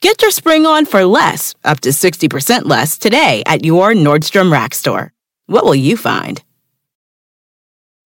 Get your spring on for less, up to 60% less, today at your Nordstrom Rack store. What will you find?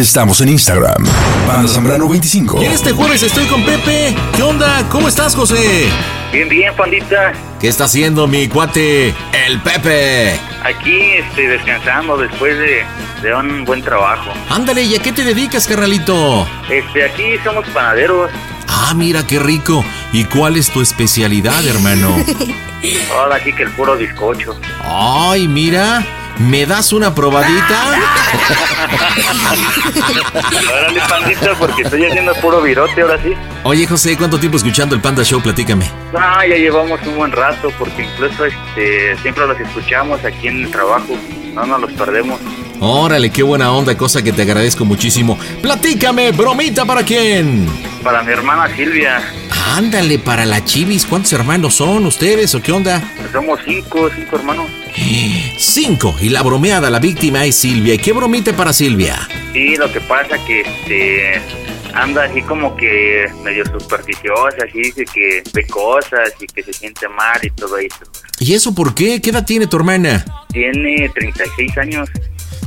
Estamos en Instagram. Panda Zambrano 25. Y este jueves estoy con Pepe. ¿Qué onda? ¿Cómo estás, José? Bien, bien, pandita. ¿Qué está haciendo mi cuate, el Pepe? Aquí este, descansando después de, de un buen trabajo. Ándale, ¿y a qué te dedicas, carnalito? Este, aquí somos panaderos. Ah, mira qué rico. ¿Y cuál es tu especialidad, hermano? Ahora aquí que el puro bizcocho. Ay, mira. ¿Me das una probadita? Órale, pandita, porque estoy haciendo puro virote ahora sí. Oye, José, ¿cuánto tiempo escuchando el Panda Show? Platícame. Ah, ya llevamos un buen rato, porque incluso este, siempre los escuchamos aquí en el trabajo. No nos los perdemos. Órale, qué buena onda, cosa que te agradezco muchísimo. Platícame, bromita para quién. Para mi hermana Silvia. Ándale, para la Chivis, ¿cuántos hermanos son ustedes o qué onda? Somos cinco, cinco hermanos. Cinco, y la bromeada, la víctima es Silvia. ¿Y qué bromita para Silvia? Sí, lo que pasa que este anda así como que medio supersticiosa, así dice que ve cosas y que se siente mal y todo eso. ¿Y eso por qué? ¿Qué edad tiene tu hermana? Tiene 36 años.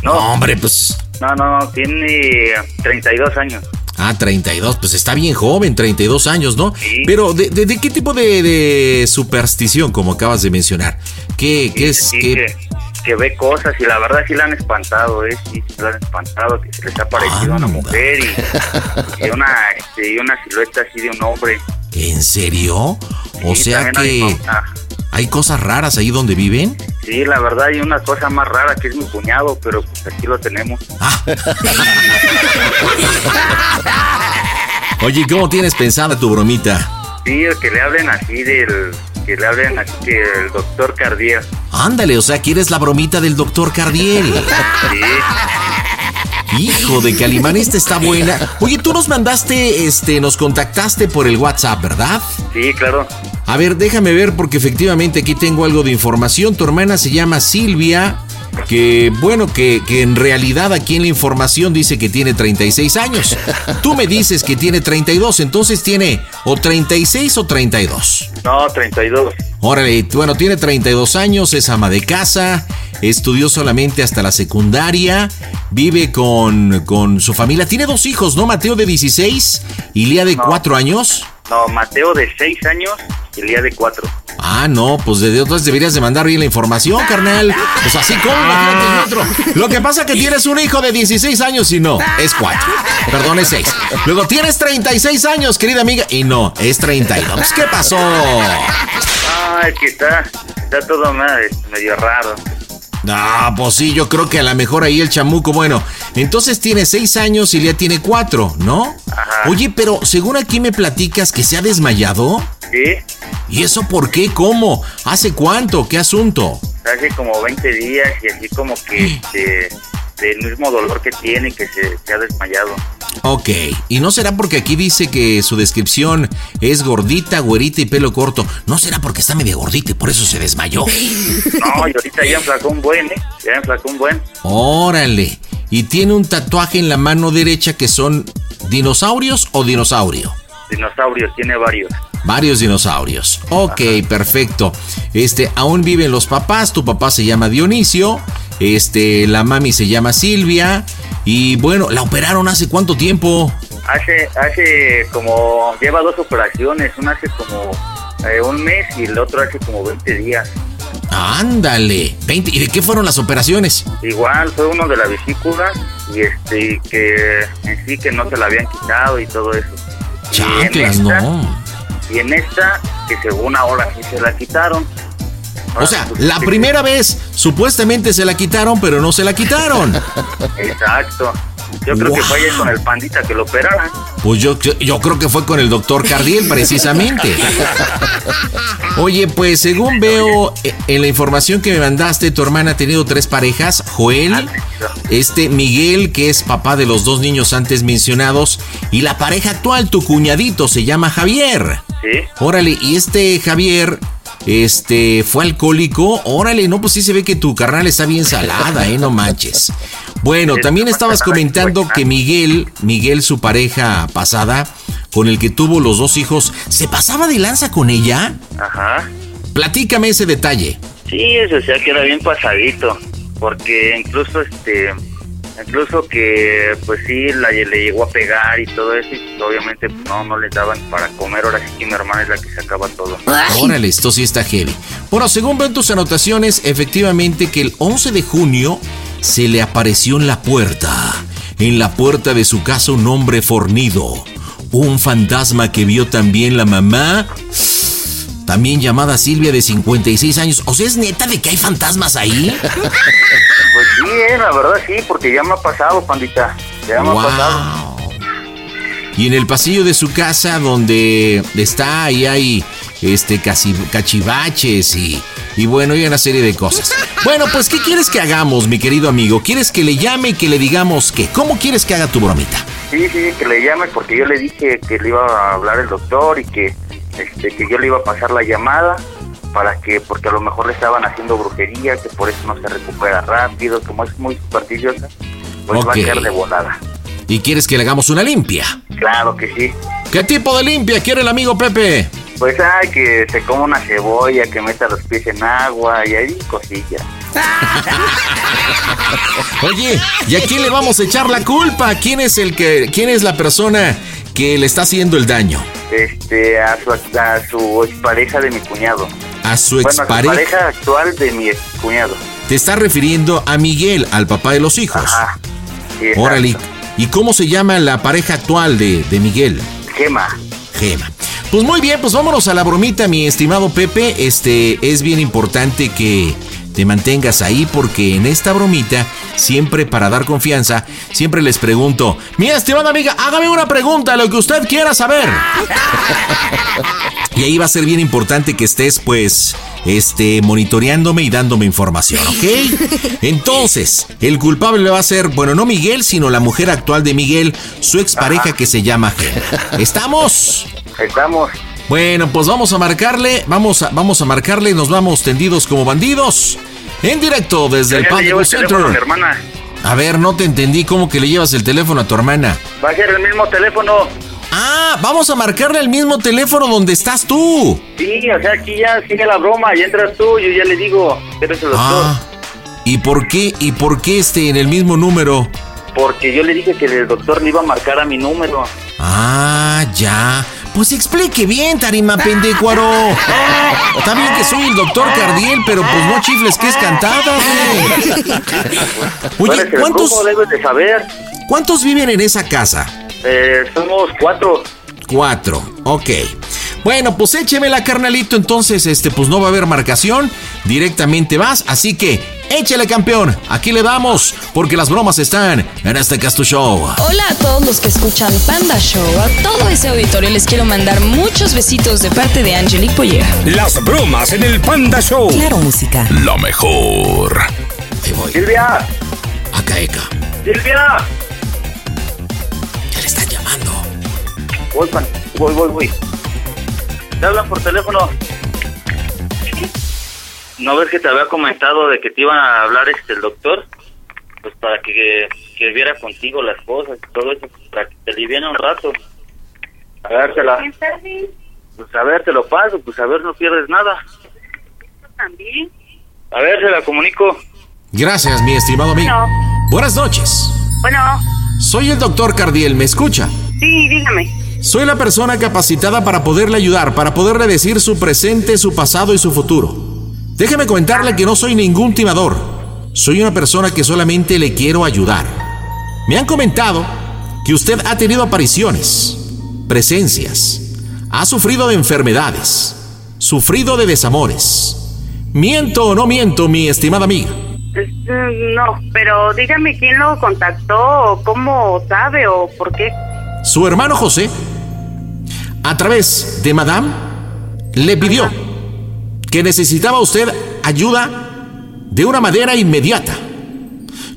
No, hombre, pues. No, no, no, tiene 32 años. Ah, 32, pues está bien joven, 32 años, ¿no? Sí. Pero, ¿de, de, de qué tipo de, de, superstición, como acabas de mencionar? ¿Qué, qué es? Sí, qué... que, que, ve cosas y la verdad sí la han espantado, ¿eh? Sí, sí la han espantado, que se les ha parecido a una mujer y, y, una, este, y una silueta así de un hombre. ¿En serio? O sea que hay cosas raras ahí donde viven. Sí, la verdad hay una cosa más rara que es mi cuñado, pero pues aquí lo tenemos. Oye, ¿cómo tienes pensada tu bromita? Sí, que le hablen así del... Que le hablen así que el doctor Cardiel. Ándale, o sea, ¿quieres la bromita del doctor Cardiel? Sí. Hijo de Calimán, esta está buena. Oye, tú nos mandaste, este, nos contactaste por el WhatsApp, ¿verdad? Sí, claro. A ver, déjame ver porque efectivamente aquí tengo algo de información. Tu hermana se llama Silvia, que bueno, que, que, en realidad aquí en la información dice que tiene 36 años. Tú me dices que tiene 32, entonces tiene o 36 o 32. No, 32. Órale, bueno, tiene 32 años, es ama de casa, estudió solamente hasta la secundaria, vive con, con su familia. Tiene dos hijos, ¿no? Mateo de 16 y Lía de No. 4 años. No, Mateo de 6 años y Lía de 4. Ah, no, pues de otras deberías de mandar bien la información, carnal. Pues así como, el otro. Lo que pasa es que tienes un hijo de 16 años y no, es 4. Perdón, es 6. Luego tienes 36 años, querida amiga, y no, es 32. ¿Qué pasó? Ay, que está, está todo más, medio raro. Ah, pues sí, yo creo que a lo mejor ahí el chamuco, bueno, entonces tiene seis años y ya tiene cuatro, ¿no? Ajá. Oye, pero según aquí me platicas que se ha desmayado. Sí, ¿Y eso por qué? ¿Cómo? ¿Hace cuánto? ¿Qué asunto? hace como 20 días y así como que este, del mismo dolor que tiene que se, se ha desmayado. Ok, y no será porque aquí dice que su descripción es gordita, güerita y pelo corto. ¿No será porque está medio gordita y por eso se desmayó? No, y ahorita ya enflacó un buen, ¿eh? Ya enflacó un buen. Órale. Y tiene un tatuaje en la mano derecha que son dinosaurios o dinosaurio. Dinosaurio, tiene varios. Varios dinosaurios. Ok, perfecto. Este, aún viven los papás. Tu papá se llama Dionisio. Este, la mami se llama Silvia. Y bueno, ¿la operaron hace cuánto tiempo? Hace, hace como, lleva dos operaciones, una hace como eh, un mes y el otro hace como 20 días. Ándale. 20. ¿Y de qué fueron las operaciones? Igual fue uno de la vesícula y este que en sí que no se la habían quitado y todo eso. Y Chanclas, esta- no. Y en esta, que según ahora sí se la quitaron. O sea, Pues, la primera vez supuestamente se la quitaron, pero no se la quitaron. Exacto. Yo creo que fue ayer con el pandita que lo operaran. Pues yo, yo, yo creo que fue con el doctor Cardiel, precisamente. Oye, pues según veo eh, en la información que me mandaste, tu hermana ha tenido tres parejas, Joel, este Miguel, que es papá de los dos niños antes mencionados, y la pareja actual, tu cuñadito, se llama Javier. Sí. Órale, y este Javier, este, fue alcohólico. Órale, no, pues sí se ve que tu carnal está bien salada, eh, no manches. Bueno, también estabas comentando que Miguel, Miguel, su pareja pasada, con el que tuvo los dos hijos, ¿se pasaba de lanza con ella? Ajá. Platícame ese detalle. Sí, eso, o sea que era bien pasadito. Porque incluso este. Incluso que, pues sí, la, le llegó a pegar y todo eso. Y pues, obviamente pues, no, no le daban para comer. Ahora sí que mi hermana es la que sacaba todo. Órale, esto sí está heavy. Bueno, según veo en tus anotaciones, efectivamente que el 11 de junio se le apareció en la puerta, en la puerta de su casa un hombre fornido, un fantasma que vio también la mamá, también llamada Silvia de 56 años. O sea, ¿es neta de que hay fantasmas ahí? Pues sí, eh, la verdad sí, porque ya me ha pasado, pandita. Ya me ha pasado. Wow. Y en el pasillo de su casa donde está ahí hay este casi cachivaches y y bueno, y una serie de cosas. Bueno, pues ¿qué quieres que hagamos, mi querido amigo? ¿Quieres que le llame y que le digamos qué? ¿Cómo quieres que haga tu bromita? Sí, sí, que le llame porque yo le dije que le iba a hablar el doctor y que este que yo le iba a pasar la llamada para que porque a lo mejor le estaban haciendo brujería, que por eso no se recupera rápido, como es muy supersticiosa, pues va a quedar de volada. ¿Y quieres que le hagamos una limpia? Claro que sí. ¿Qué tipo de limpia quiere el amigo Pepe? Pues hay que se coma una cebolla, que meta los pies en agua y ahí cosillas. Oye, ¿y a quién le vamos a echar la culpa? ¿Quién es el que quién es la persona que le está haciendo el daño? Este, a su, a su expareja de mi cuñado. A su Bueno, a su expareja. pareja actual de mi excuñado. Te está refiriendo a Miguel, al papá de los hijos. Ajá. Sí. Órale. ¿Y cómo se llama la pareja actual de, de Miguel? Gema. Gema. Pues muy bien, pues vámonos a la bromita, mi estimado Pepe. Este es bien importante que te mantengas ahí porque en esta bromita, siempre para dar confianza, siempre les pregunto, mi estimada amiga, hágame una pregunta, lo que usted quiera saber. Y ahí va a ser bien importante que estés, pues, este, monitoreándome y dándome información, ¿ok? Entonces, el culpable va a ser, bueno, no Miguel, sino la mujer actual de Miguel, su expareja que se llama Gema. ¿Estamos? Estamos. Bueno, pues vamos a marcarle, vamos a, vamos a marcarle, nos vamos tendidos como bandidos. En directo desde el Padre teléfono a mi Center. hermana. A ver, no te entendí cómo que le llevas el teléfono a tu hermana. Va a ser el mismo teléfono. Ah, vamos a marcarle el mismo teléfono donde estás tú. Sí, o sea, aquí ya sigue la broma, ya entras tú, yo ya le digo eres el doctor. Ah. ¿Y por qué? ¿Y por qué este en el mismo número? Porque yo le dije que el doctor le iba a marcar a mi número. Ah, ya. Pues explique bien, tarima pendecuaro. Está bien que soy el doctor Cardiel, pero pues no chifles que es cantada, güey. Oye, ¿cuántos, de saber. ¿cuántos viven en esa casa? Eh, somos cuatro. Cuatro. Ok. Bueno, pues échemela, carnalito. Entonces, este, pues no va a haber marcación. Directamente vas. Así que échele, campeón. Aquí le damos, porque las bromas están en este Castu Show. Hola a todos los que escuchan Panda Show. A todo ese auditorio les quiero mandar muchos besitos de parte de Angelique Boyer. Las bromas en el Panda Show. Claro, música. Lo mejor. Ahí voy. Silvia, Acá, Eka. Silvia. Ya le están llamando. Voy, voy, voy, voy. Te hablan por teléfono. ¿No ves que te había comentado de que te iban a hablar este el doctor? Pues para que, que viera contigo las cosas y todo eso, para que te aliviane un rato. A ver, te la... Pues a ver, te lo paso, pues a ver, no pierdes nada. También. A ver, se la comunico. Gracias, mi estimado amigo. Bueno. Buenas noches. Bueno, Soy el doctor Cardiel, ¿me escucha? sí, dígame. Soy la persona capacitada para poderle ayudar, para poderle decir su presente, su pasado y su futuro. Déjeme comentarle que no soy ningún timador. Soy una persona que solamente le quiero ayudar. Me han comentado que usted ha tenido apariciones, presencias, ha sufrido de enfermedades, sufrido de desamores. ¿Miento o no miento, mi estimada amiga? Mm, No, pero dígame quién lo contactó, o cómo sabe, o por qué. Su hermano José, a través de Madame, le pidió que necesitaba usted ayuda de una manera inmediata.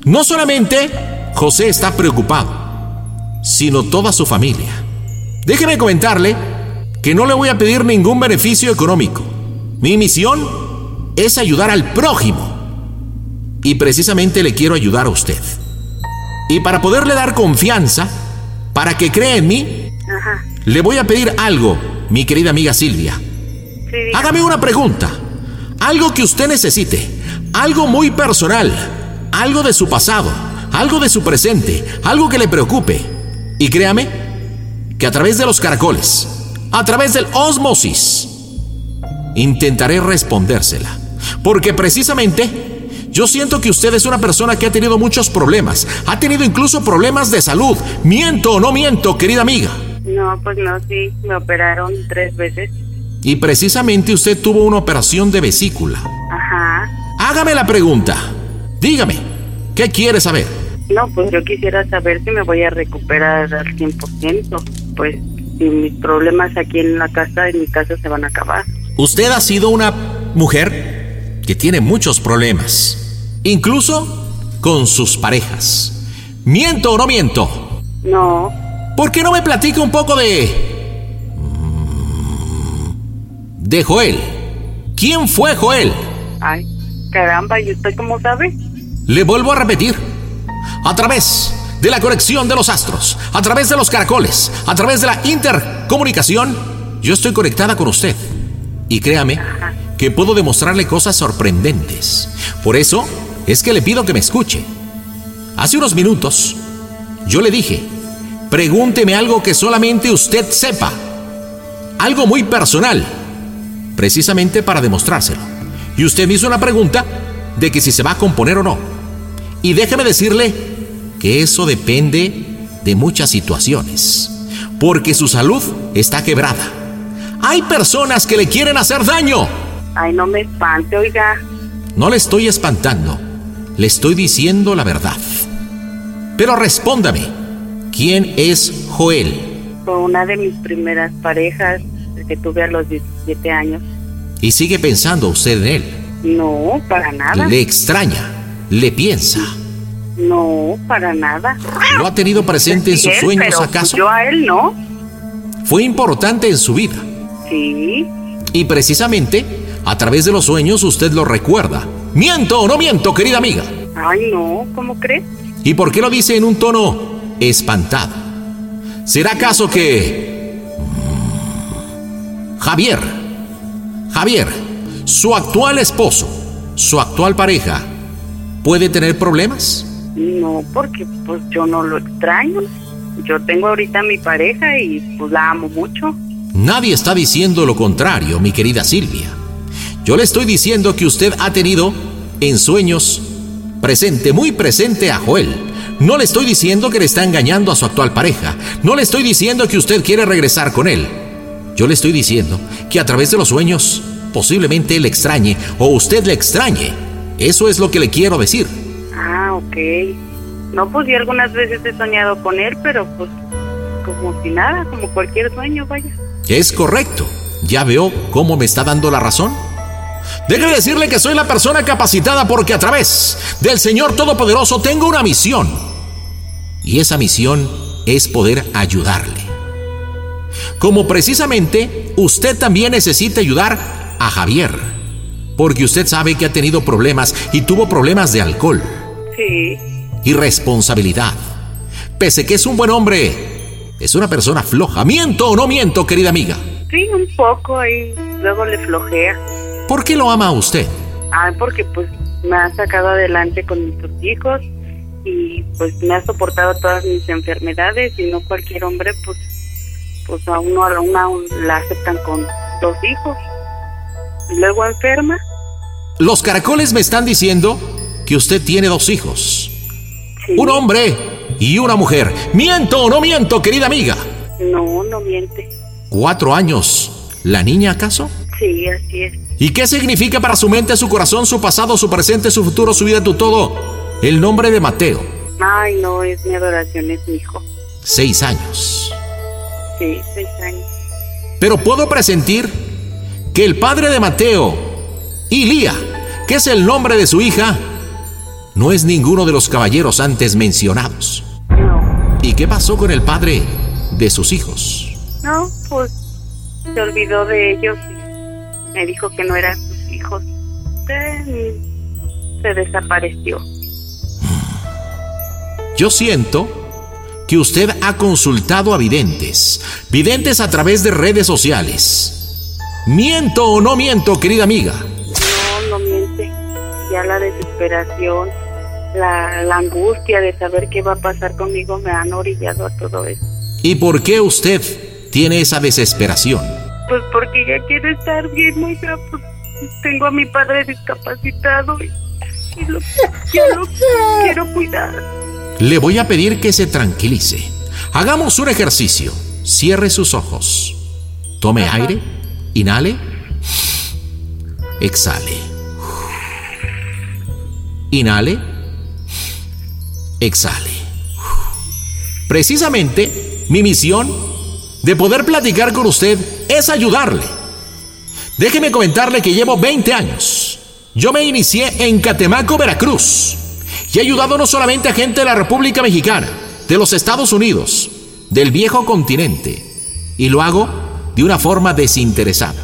No solamente José está preocupado, sino toda su familia. Déjeme comentarle que no le voy a pedir ningún beneficio económico. Mi misión es ayudar al prójimo. Y precisamente le quiero ayudar a usted. Y para poderle dar confianza, para que crea en mí. Le voy a pedir algo, mi querida amiga Silvia. Sí. Hágame una pregunta. Algo que usted necesite. Algo muy personal. Algo de su pasado. Algo de su presente. Algo que le preocupe. Y créame que a través de los caracoles, a través del osmosis, intentaré respondérsela. Porque precisamente yo siento que usted es una persona que ha tenido muchos problemas. Ha tenido incluso problemas de salud. ¿Miento o no miento, querida amiga? No, pues no, sí, me operaron tres veces. Y precisamente usted tuvo una operación de vesícula. Ajá. Hágame la pregunta. Dígame, ¿qué quiere saber? No, pues yo quisiera saber si me voy a recuperar al 100%. Pues si mis problemas aquí en la casa, en mi casa, se van a acabar. Usted ha sido una mujer que tiene muchos problemas, incluso con sus parejas. ¿Miento o no miento? No, ¿Por qué no me platica un poco de... de Joel? ¿Quién fue Joel? ay, caramba, ¿y usted cómo sabe? Le vuelvo a repetir. A través de la conexión de los astros, a través de los caracoles, a través de la intercomunicación, yo estoy conectada con usted. Y créame que puedo demostrarle cosas sorprendentes. Por eso es que le pido que me escuche. Hace unos minutos yo le dije, pregúnteme algo que solamente usted sepa. Algo muy personal. Precisamente para demostrárselo. Y usted me hizo una pregunta de que si se va a componer o no. Y déjeme decirle que eso depende de muchas situaciones. Porque su salud está quebrada. Hay personas que le quieren hacer daño. Ay, no me espante, oiga. No le estoy espantando. Le estoy diciendo la verdad. Pero respóndame. ¿Quién es Joel? Fue una de mis primeras parejas que tuve a los 17 años. Y sigue pensando usted en él. No, para nada. Le extraña. Le piensa. No, para nada. ¿Lo ha tenido presente en sus él, sueños pero acaso? Yo a él no. Fue importante en su vida. Sí. Y precisamente, a través de los sueños usted lo recuerda. ¿Miento o no miento, querida amiga? Ay, no, ¿cómo crees? ¿Y por qué lo dice en un tono espantado? ¿Será acaso que... mm, Javier, Javier, su actual esposo, su actual pareja, puede tener problemas? No, porque pues yo no lo extraño. Yo tengo ahorita a mi pareja y pues la amo mucho. Nadie está diciendo lo contrario, mi querida Silvia. Yo le estoy diciendo que usted ha tenido en sueños presente, muy presente a Joel. No le estoy diciendo que le está engañando a su actual pareja. No le estoy diciendo que usted quiere regresar con él. Yo le estoy diciendo que a través de los sueños posiblemente él extrañe o usted le extrañe. Eso es lo que le quiero decir. Ah, ok. No, pues yo algunas veces he soñado con él, pero pues como si nada, como cualquier sueño, vaya. Es correcto. ¿Ya veo cómo me está dando la razón? Déjeme decirle que soy la persona capacitada porque a través del Señor Todopoderoso tengo una misión. Y esa misión es poder ayudarle. Como precisamente usted también necesita ayudar a Javier. Porque usted sabe que ha tenido problemas y tuvo problemas de alcohol. Sí. Irresponsabilidad. Pese que es un buen hombre, es una persona floja. ¿Miento o no miento, querida amiga? Sí, un poco ahí. Luego le flojea. ¿Por qué lo ama a usted? Ah, porque pues me ha sacado adelante con mis hijos y pues me ha soportado todas mis enfermedades y no cualquier hombre pues pues a uno a una la aceptan con dos hijos. Y luego enferma. Los caracoles me están diciendo que usted tiene dos hijos. Sí. Un hombre y una mujer. ¿Miento o no miento, querida amiga? No, no miente. ¿Cuatro años? ¿La niña acaso? Sí, así es. ¿Y qué significa para su mente, su corazón, su pasado, su presente, su futuro, su vida, tu todo? El nombre de Mateo. Ay, no, es mi adoración, es mi hijo. Seis años. Sí, seis años. Pero puedo presentir que el padre de Mateo y Lía, que es el nombre de su hija, no es ninguno de los caballeros antes mencionados. No, ¿Y qué pasó con el padre de sus hijos? no, pues se olvidó de ellos me dijo que no eran sus hijos. Se, se desapareció. Yo siento que usted ha consultado a videntes, videntes a través de redes sociales. ¿Miento o no miento, querida amiga? No, no miente. Ya la desesperación, la, la angustia de saber qué va a pasar conmigo me han orillado a todo eso. ¿Y por qué usted tiene esa desesperación? Pues porque ya quiero estar bien, oiga, pues tengo a mi padre discapacitado y, y lo, ya lo quiero cuidar. Le voy a pedir que se tranquilice. Hagamos un ejercicio. Cierre sus ojos. Tome aire. Inhale. Exhale. Inhale. Exhale. Precisamente mi misión de poder platicar con usted es ayudarle. Déjeme comentarle que llevo 20 años. Yo me inicié en Catemaco, Veracruz. Y he ayudado no solamente a gente de la República Mexicana, de los Estados Unidos, del viejo continente. Y lo hago de una forma desinteresada.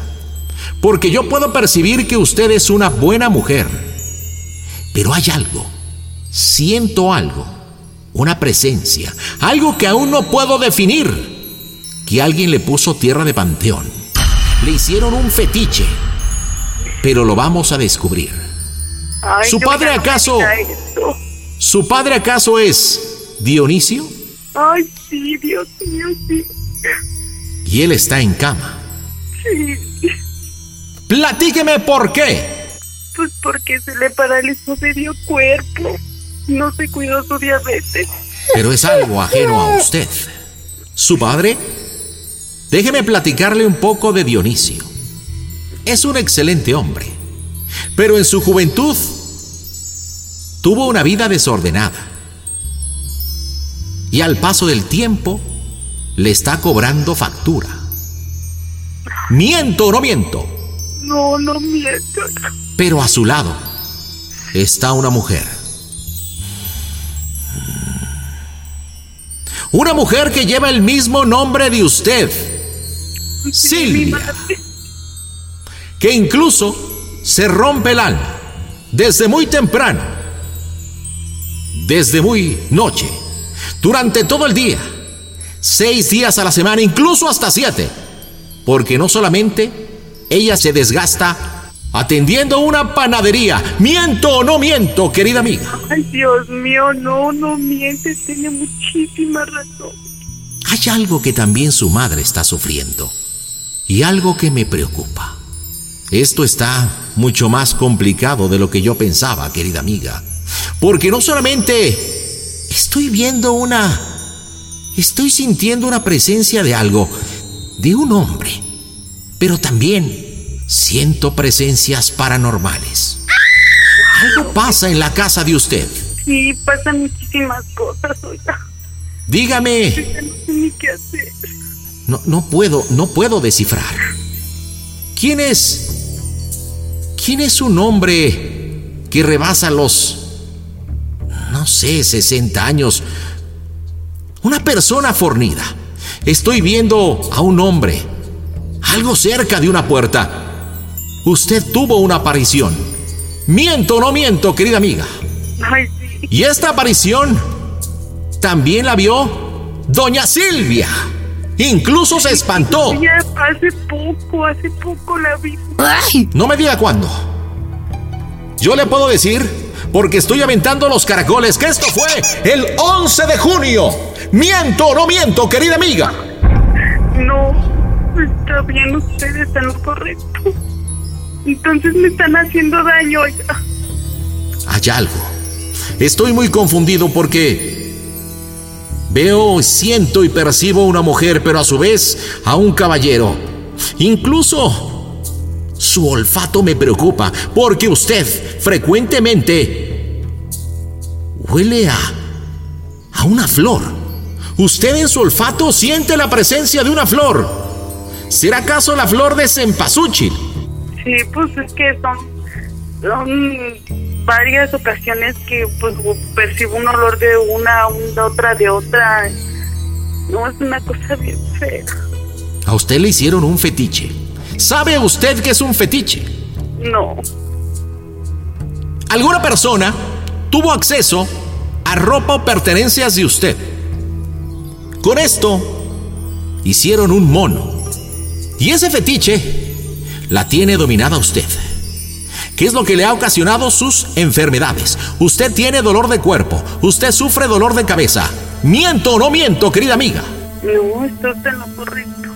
Porque yo puedo percibir que usted es una buena mujer. Pero hay algo. Siento algo. Una presencia. Algo que aún no puedo definir. Que alguien le puso tierra de panteón. Le hicieron un fetiche. Pero lo vamos a descubrir. Ay, ¿Su padre acaso-. ¿Su padre acaso es Dionisio? Ay, sí, Dios mío, sí. Y él está en cama. Sí, Platíqueme por qué. pues porque se le paralizó medio cuerpo. No se cuidó su diabetes. Pero es algo ajeno a usted. ¿Su padre? Déjeme platicarle un poco de Dionisio. Es un excelente hombre. Pero en su juventud tuvo una vida desordenada. Y al paso del tiempo le está cobrando factura. ¿Miento o no miento? No, no miento. Pero a su lado está una mujer. Una mujer que lleva el mismo nombre de usted, Silvia, que incluso se rompe el alma desde muy temprano, desde muy noche, durante todo el día, seis días a la semana, incluso hasta siete, porque no solamente ella se desgasta atendiendo una panadería. ¿Miento o no miento, querida amiga? Ay, Dios mío, no, no mientes. Tiene muchísima razón. Hay algo que también su madre está sufriendo y algo que me preocupa. Esto está mucho más complicado de lo que yo pensaba, querida amiga, porque no solamente estoy viendo una... Estoy sintiendo una presencia de algo, de un hombre, pero también siento presencias paranormales. Algo pasa en la casa de usted. Sí, pasan muchísimas cosas, oiga. Dígame. No sé ni qué hacer. No, no puedo, no puedo descifrar. ¿Quién es? ¿Quién es un hombre que rebasa los, no sé, 60 años? Una persona fornida. Estoy viendo a un hombre, algo cerca de una puerta. Usted tuvo una aparición. ¿Miento o no miento, querida amiga? Ay, sí. Y esta aparición también la vio Doña Silvia. Incluso se espantó. Ya hace poco, hace poco la vi. No me diga cuándo. Yo le puedo decir, porque estoy aventando los caracoles, que esto fue el 11 de junio. ¿Miento o no miento, querida amiga? No, está bien, ustedes están lo correcto. Entonces me están haciendo daño. Hay algo. Estoy muy confundido porque veo, siento y percibo una mujer, pero a su vez a un caballero. Incluso su olfato me preocupa porque usted frecuentemente huele a, a una flor. Usted en su olfato siente la presencia de una flor. ¿Será acaso la flor de cempasúchil? Sí, pues es que son, son varias ocasiones que pues percibo un olor de una, una otra de otra. No, es una cosa bien fea. A usted le hicieron un fetiche. ¿Sabe usted qué es un fetiche? No, Alguna persona tuvo acceso a ropa o pertenencias de usted. Con esto hicieron un mono. Y ese fetiche la tiene dominada usted. ¿Qué es lo que le ha ocasionado sus enfermedades? Usted tiene dolor de cuerpo, usted sufre dolor de cabeza. ¿Miento o no miento, querida amiga? no, está en lo correcto.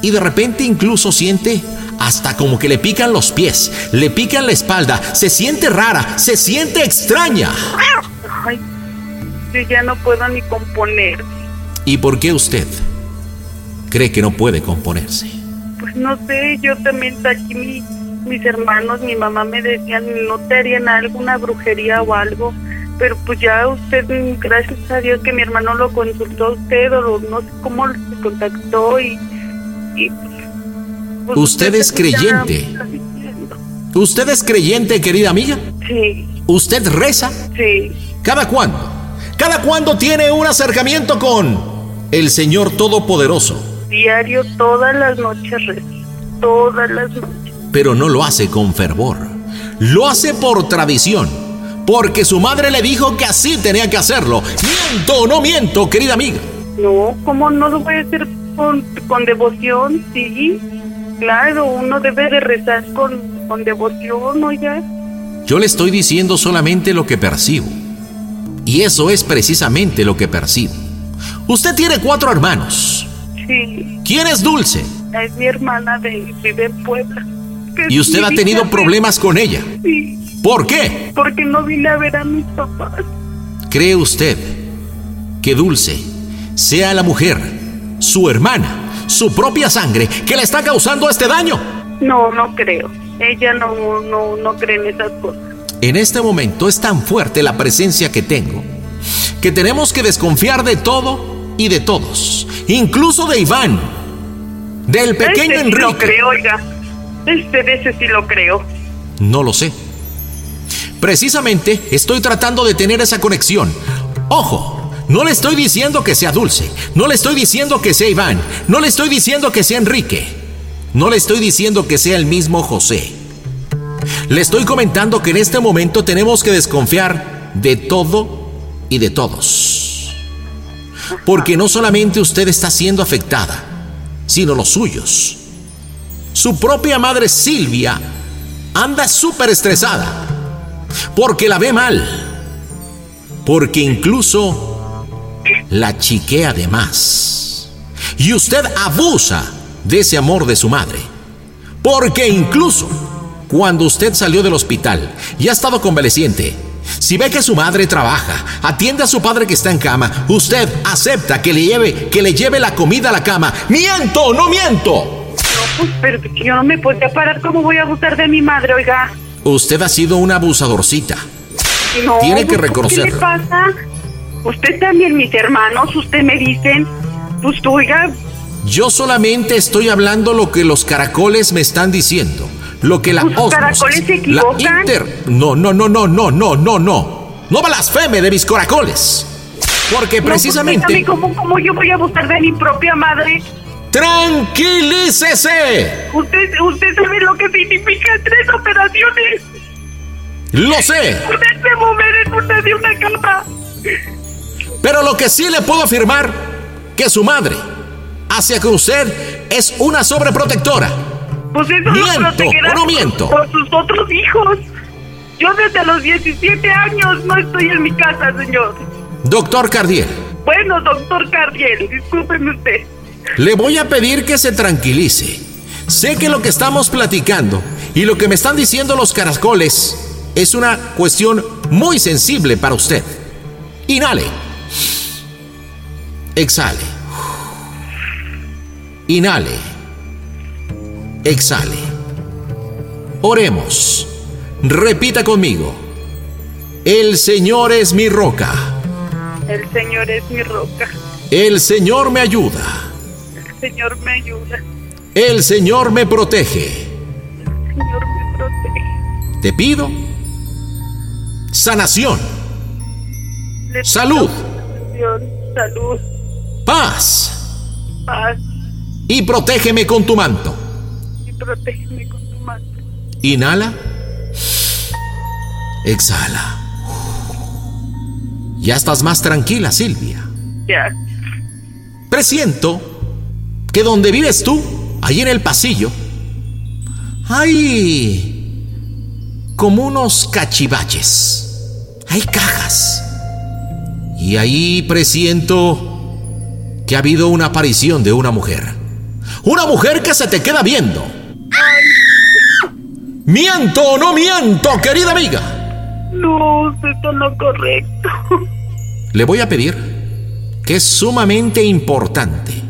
Y de repente incluso siente hasta como que le pican los pies, le pican la espalda, se siente rara, se siente extraña. Ay, yo ya no puedo ni componer. ¿Y por qué usted cree que no puede componerse? Pues no sé, yo también aquí mi, mis hermanos, mi mamá me decían, no te harían alguna brujería o algo. Pero pues ya usted, gracias a Dios que mi hermano lo consultó a usted o lo- no sé cómo se contactó y... y, pues, Usted es creyente. ¿Usted es creyente, querida amiga? Sí, ¿Usted reza? sí. ¿Cada cuándo? ¿Cada cuándo tiene un acercamiento con el Señor Todopoderoso? Diario, todas las noches rezo. Todas las noches. Pero no lo hace con fervor. Lo hace por tradición. Porque su madre le dijo que así tenía que hacerlo. ¿Miento o no miento, querida amiga? No, ¿cómo no lo voy a hacer con, con devoción? Sí, claro, uno debe de rezar con, con devoción, oiga. Yo le estoy diciendo solamente lo que percibo. Y eso es precisamente lo que percibo. Usted tiene cuatro hermanos. Sí, ¿Quién es Dulce? es mi hermana de vive en Puebla. Que Y usted ha tenido problemas con ella. Sí, ¿Por qué? porque no vine a ver a mis papás. ¿Cree usted que Dulce sea la mujer, su hermana, su propia sangre, que le está causando este daño? No, no creo. Ella no, no, no cree en esas cosas. En este momento es tan fuerte la presencia que tengo que tenemos que desconfiar de todo y de todos, incluso de Iván, del pequeño Enrique. creo, oiga. Este ese sí lo creo. No lo sé. Precisamente estoy tratando de tener esa conexión. Ojo, no le estoy diciendo que sea Dulce, no le estoy diciendo que sea Iván, no le estoy diciendo que sea Enrique, no le estoy diciendo que sea el mismo José. Le estoy comentando que en este momento tenemos que desconfiar de todo y de todos. Porque no solamente usted está siendo afectada, sino los suyos. Su propia madre Silvia anda súper estresada porque la ve mal, porque incluso la chiquea de más. Y usted abusa de ese amor de su madre, porque incluso cuando usted salió del hospital y ha estado convaleciente, si ve que su madre trabaja, atiende a su padre que está en cama, usted acepta que le lleve, que le lleve la comida a la cama. ¿Miento no miento? Pues, pero que yo no me podía parar. ¿Cómo voy a abusar de mi madre, oiga? Usted ha sido una abusadorcita. No, Tiene que pues, reconocerlo. ¿Qué le pasa? Usted también, mis hermanos, usted me dicen, pues tú, oiga, Yo solamente estoy hablando lo que los caracoles me están diciendo. Lo que la Los osmosis, caracoles se la equivocan. inter... No, no, no, no, no, no, no, no. No blasfeme de mis caracoles. Porque no, pues, precisamente... ¿cómo, ¿Cómo yo voy a abusar de mi propia madre? ¡Tranquilícese! Usted, usted sabe lo que significa tres operaciones. Lo sé. Poderse mover en una de una cama. Pero lo que sí le puedo afirmar, que su madre, hacia que usted es una sobreprotectora. Pues eso ¿Miento o no miento? Por sus otros hijos. Yo desde los 17 años no estoy en mi casa, señor. Doctor Cardiel, Bueno, doctor Cardiel, discúlpeme usted. Le voy a pedir que se tranquilice. Sé que lo que estamos platicando y lo que me están diciendo los caracoles es una cuestión muy sensible para usted. Inhale. Exhale. Inhale. Exhale. Oremos. Repita conmigo. El Señor es mi roca. El Señor es mi roca. El Señor me ayuda. El Señor me ayuda. El Señor me protege. El Señor me protege. Te pido sanación, Le pido Salud. Salud, paz paz y protégeme con tu manto. y protégeme con tu mano. Inhala. Exhala. Ya estás más tranquila, Silvia. Ya. Presiento que donde vives tú, ahí en el pasillo, hay como unos cachivaches. Hay cajas. Y ahí presiento que ha habido una aparición de una mujer. Una mujer que se te queda viendo. ¿Miento o no miento, querida amiga? No, usted está lo correcto. Le voy a pedir que es sumamente importante.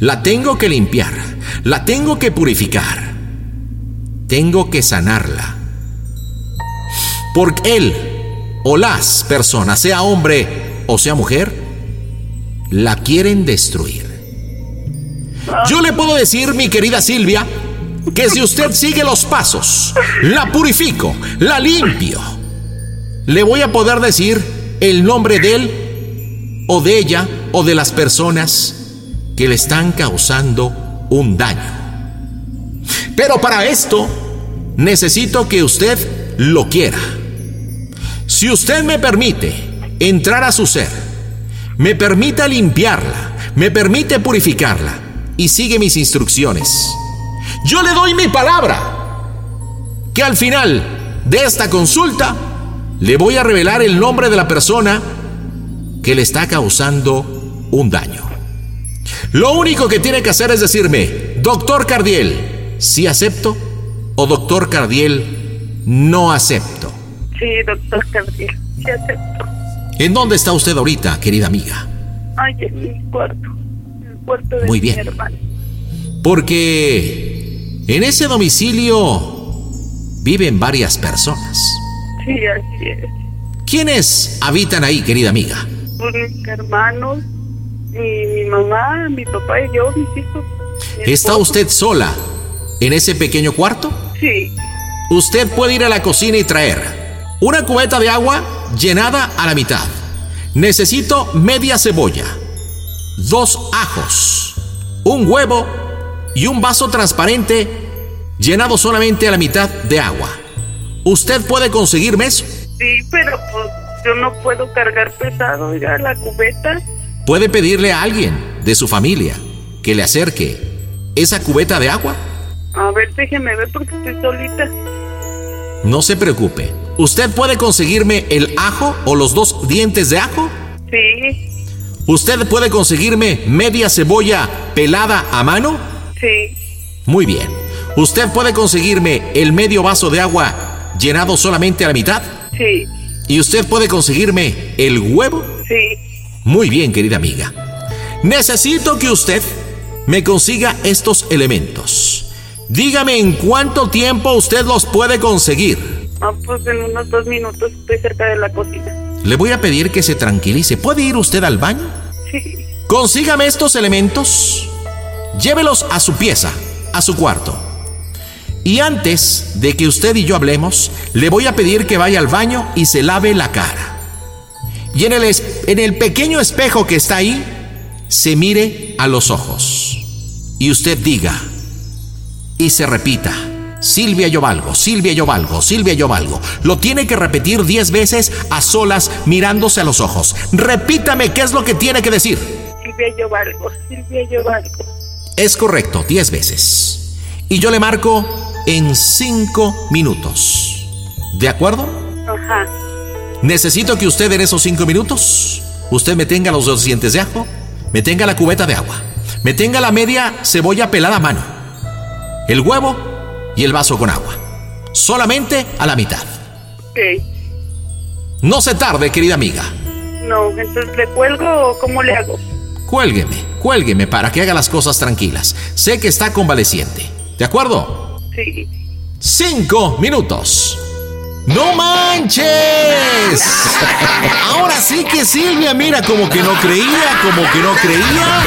La tengo que limpiar, la tengo que purificar, tengo que sanarla. Porque él o las personas, sea hombre o sea mujer, la quieren destruir. Yo le puedo decir, mi querida Silvia, que si usted sigue los pasos, la purifico, la limpio, le voy a poder decir el nombre de él o de ella o de las personas que le están causando un daño. Pero para esto necesito que usted lo quiera. Si usted me permite entrar a su ser, me permite limpiarla, me permite purificarla y sigue mis instrucciones, yo le doy mi palabra que al final de esta consulta le voy a revelar el nombre de la persona que le está causando un daño. Lo único que tiene que hacer es decirme, doctor Cardiel, sí acepto o doctor Cardiel, no acepto. Sí, doctor Cardiel, sí acepto. ¿En dónde está usted ahorita, querida amiga? Ay, en mi cuarto. En el cuarto de Muy mi bien. hermano. Porque en ese domicilio viven varias personas. Sí, así es. ¿Quiénes habitan ahí, querida amiga? Mis hermanos, mi mamá, mi papá y yo, mis hijos. ¿Está usted sola en ese pequeño cuarto? Sí, Usted puede ir a la cocina y traer una cubeta de agua llenada a la mitad. Necesito media cebolla, dos ajos, un huevo y un vaso transparente llenado solamente a la mitad de agua. ¿Usted puede conseguirme eso? sí, pero pues yo no puedo cargar pesado ya la cubeta. ¿Puede pedirle a alguien de su familia que le acerque esa cubeta de agua? A ver, déjeme ver porque estoy solita. No se preocupe. ¿Usted puede conseguirme el ajo o los dos dientes de ajo? Sí, ¿Usted puede conseguirme media cebolla pelada a mano? sí, Muy bien. ¿Usted puede conseguirme el medio vaso de agua llenado solamente a la mitad? sí, ¿Y usted puede conseguirme el huevo? sí. Muy bien, querida amiga. Necesito que usted me consiga estos elementos. Dígame en cuánto tiempo usted los puede conseguir. Ah, pues en unos dos minutos estoy cerca de la cocina. Le voy a pedir que se tranquilice. ¿Puede ir usted al baño? Sí. Consígame estos elementos. Llévelos a su pieza, a su cuarto. Y antes de que usted y yo hablemos, le voy a pedir que vaya al baño y se lave la cara. Y en el, en el pequeño espejo que está ahí, se mire a los ojos. Y usted diga, y se repita, Silvia yo valgo, Silvia yo valgo, Silvia yo valgo. Lo tiene que repetir diez veces a solas mirándose a los ojos. Repítame qué es lo que tiene que decir. Silvia yo valgo, Silvia yo valgo. Es correcto, diez veces. Y yo le marco en cinco minutos. ¿De acuerdo? Ajá. Necesito que usted en esos cinco minutos, usted me tenga los dos dientes de ajo, me tenga la cubeta de agua, me tenga la media cebolla pelada a mano, el huevo y el vaso con agua. Solamente a la mitad. Ok. No se tarde, querida amiga. No, entonces le cuelgo o cómo le hago. Cuélgueme, cuélgueme para que haga las cosas tranquilas. Sé que está convaleciente. ¿De acuerdo? Sí. Cinco minutos. ¡No manches! Ahora sí que Silvia, mira, como que no creía, como que no creía.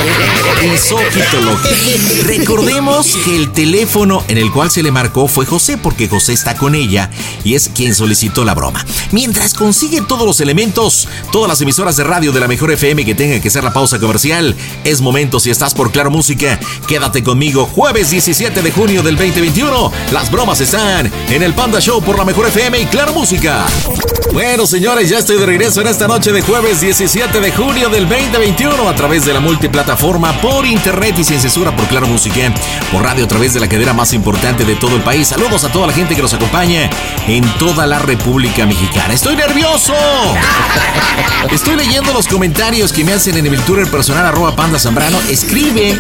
Recordemos que el teléfono en el cual se le marcó fue José, porque José está con ella y es quien solicitó la broma. Mientras consigue todos los elementos, todas las emisoras de radio de la mejor FM que tengan que ser la pausa comercial, es momento, si estás por Claro Música, quédate conmigo. Jueves 17 de junio del 2021, las bromas están en el Panda Show por la mejor FM Claro Música. Bueno, señores, ya estoy de regreso en esta noche de jueves 17 de junio del 2021 a través de la multiplataforma por internet y sin censura por Claro Música, por radio a través de la cadera más importante de todo el país. Saludos a toda la gente que nos acompaña en toda la República Mexicana. Estoy nervioso. Estoy leyendo los comentarios que me hacen en el Twitter personal arroba panda zambrano. Escribe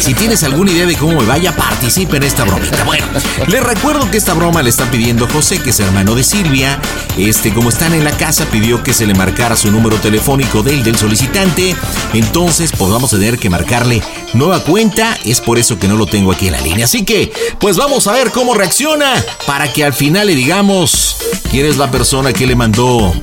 si tienes alguna idea de cómo me vaya, participe en esta bromita. Bueno, les recuerdo que esta broma le está pidiendo José, que es hermano de Silvia. Este, como están en la casa, pidió que se le marcara su número telefónico del, del solicitante. Entonces, pues vamos a tener que marcarle nueva cuenta. Es por eso que no lo tengo aquí en la línea. Así que, pues vamos a ver cómo reacciona para que al final le digamos quién es la persona que le mandó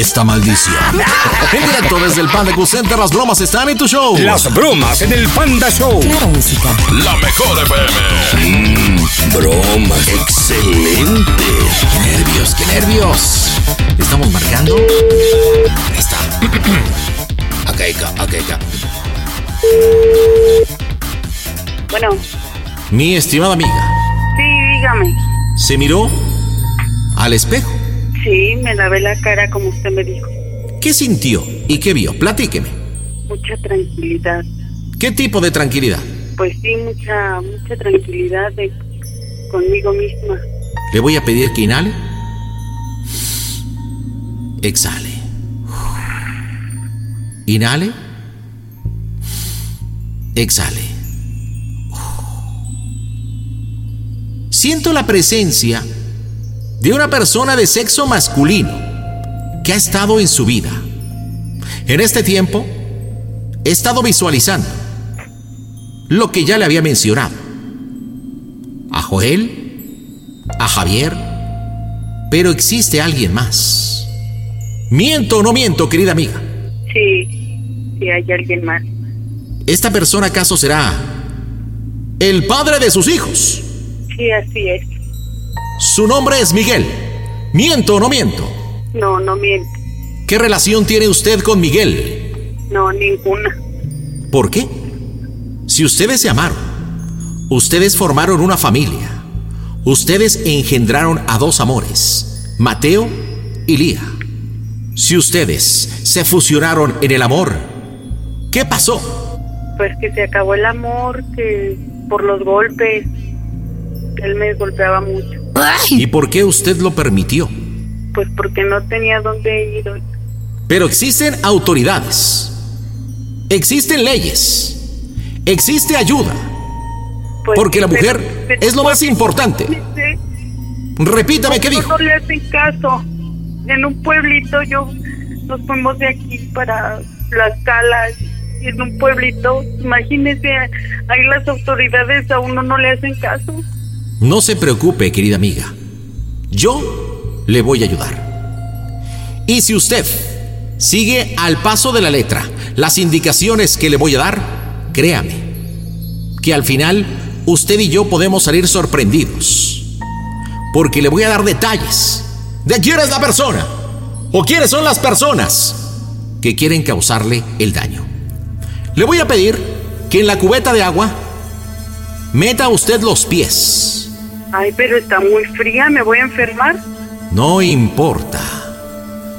esta maldición. En directo desde el Panda Cool Center, las bromas están en tu show. Las bromas en el Panda Show. Claro, música. La mejor FM. Mmm, broma. Excelente. Qué nervios, qué nervios. ¿Estamos marcando? Ahí está. acá, acá, acá, acá. Bueno, Mi estimada amiga, sí, dígame. ¿se miró al espejo? Sí, me lavé la cara como usted me dijo. ¿Qué sintió y qué vio? Platíqueme. Mucha tranquilidad. ¿Qué tipo de tranquilidad? Pues sí, mucha, mucha tranquilidad de, conmigo misma. Le voy a pedir que inhale. Exhale. Inhale. Exhale. Siento la presencia de una persona de sexo masculino que ha estado en su vida. En este tiempo, he estado visualizando lo que ya le había mencionado. A Joel, a Javier, pero existe alguien más. ¿Miento o no miento, querida amiga? Sí, sí hay alguien más. ¿Esta persona acaso será el padre de sus hijos? Sí, así es. Su nombre es Miguel. ¿Miento o no miento? No, no miente. ¿Qué relación tiene usted con Miguel? No, ninguna. ¿Por qué? Si ustedes se amaron, ustedes formaron una familia, ustedes engendraron a dos amores, Mateo y Lía. Si ustedes se fusionaron en el amor, ¿qué pasó? Pues que se acabó el amor, que por los golpes, él me golpeaba mucho. ¿Y por qué usted lo permitió? Pues porque no tenía dónde ir. Pero existen autoridades, existen leyes, existe ayuda, Pues porque la sí, mujer pero- es lo más importante. Sí. Repítame qué dijo. No le hacen caso. En un pueblito yo nos fuimos de aquí para las calas. En un pueblito, imagínese, ahí las autoridades a uno no le hacen caso. No se preocupe, querida amiga. Yo le voy a ayudar. Y si usted sigue al paso de la letra las indicaciones que le voy a dar, créame que al final usted y yo podemos salir sorprendidos. Porque le voy a dar detalles de quién es la persona o quiénes son las personas que quieren causarle el daño. Le voy a pedir que en la cubeta de agua meta usted los pies. Ay, pero está muy fría, ¿me voy a enfermar? No importa.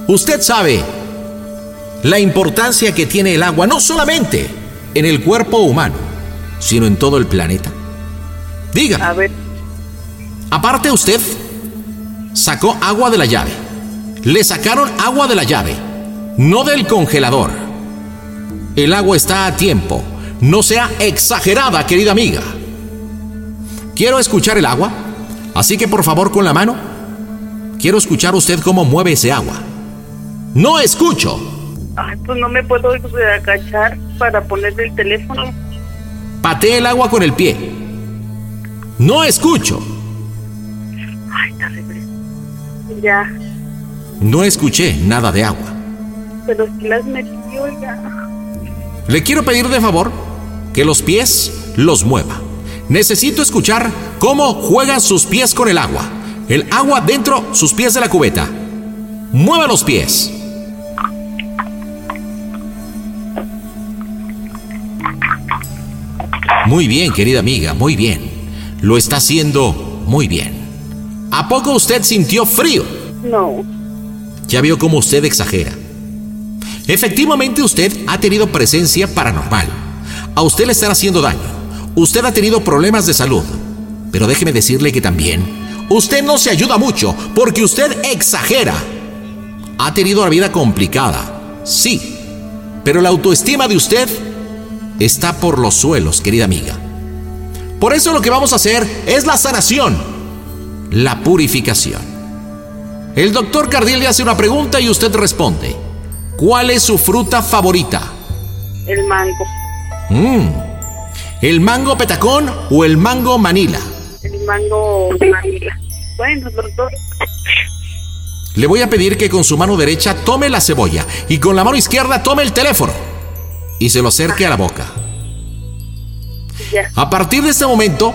Usted sabe la importancia que tiene el agua no solamente en el cuerpo humano, sino en todo el planeta. Diga. A ver, Aparte usted sacó agua de la llave. Le sacaron agua de la llave, no del congelador. El agua está a tiempo. No sea exagerada, querida amiga. Quiero escuchar el agua, así que por favor con la mano, quiero escuchar usted cómo mueve ese agua. No escucho. ay, pues no me puedo agachar para ponerle el teléfono. Patee el agua con el pie. No escucho. Ay, está. Ya, No escuché nada de agua. pero si las metió ya. Le quiero pedir de favor que los pies los mueva. Necesito escuchar cómo juegan sus pies con el agua. El agua dentro sus pies de la cubeta. Mueva los pies. Muy bien, querida amiga, muy bien. Lo está haciendo muy bien. ¿A poco usted sintió frío? No, Ya vio cómo usted exagera. Efectivamente usted ha tenido presencia paranormal. A usted le están haciendo daño. Usted ha tenido problemas de salud. Pero déjeme decirle que también usted no se ayuda mucho porque usted exagera. Ha tenido una vida complicada. Sí. Pero la autoestima de usted está por los suelos, querida amiga. Por eso lo que vamos a hacer es la sanación, la purificación. El doctor Cardiel le hace una pregunta y usted responde. ¿Cuál es su fruta favorita? el mango. Mm, ¿El mango petacón o el mango manila? El mango manila. Bueno, los dos. Le voy a pedir que con su mano derecha tome la cebolla y con la mano izquierda tome el teléfono y se lo acerque a la boca. A partir de este momento,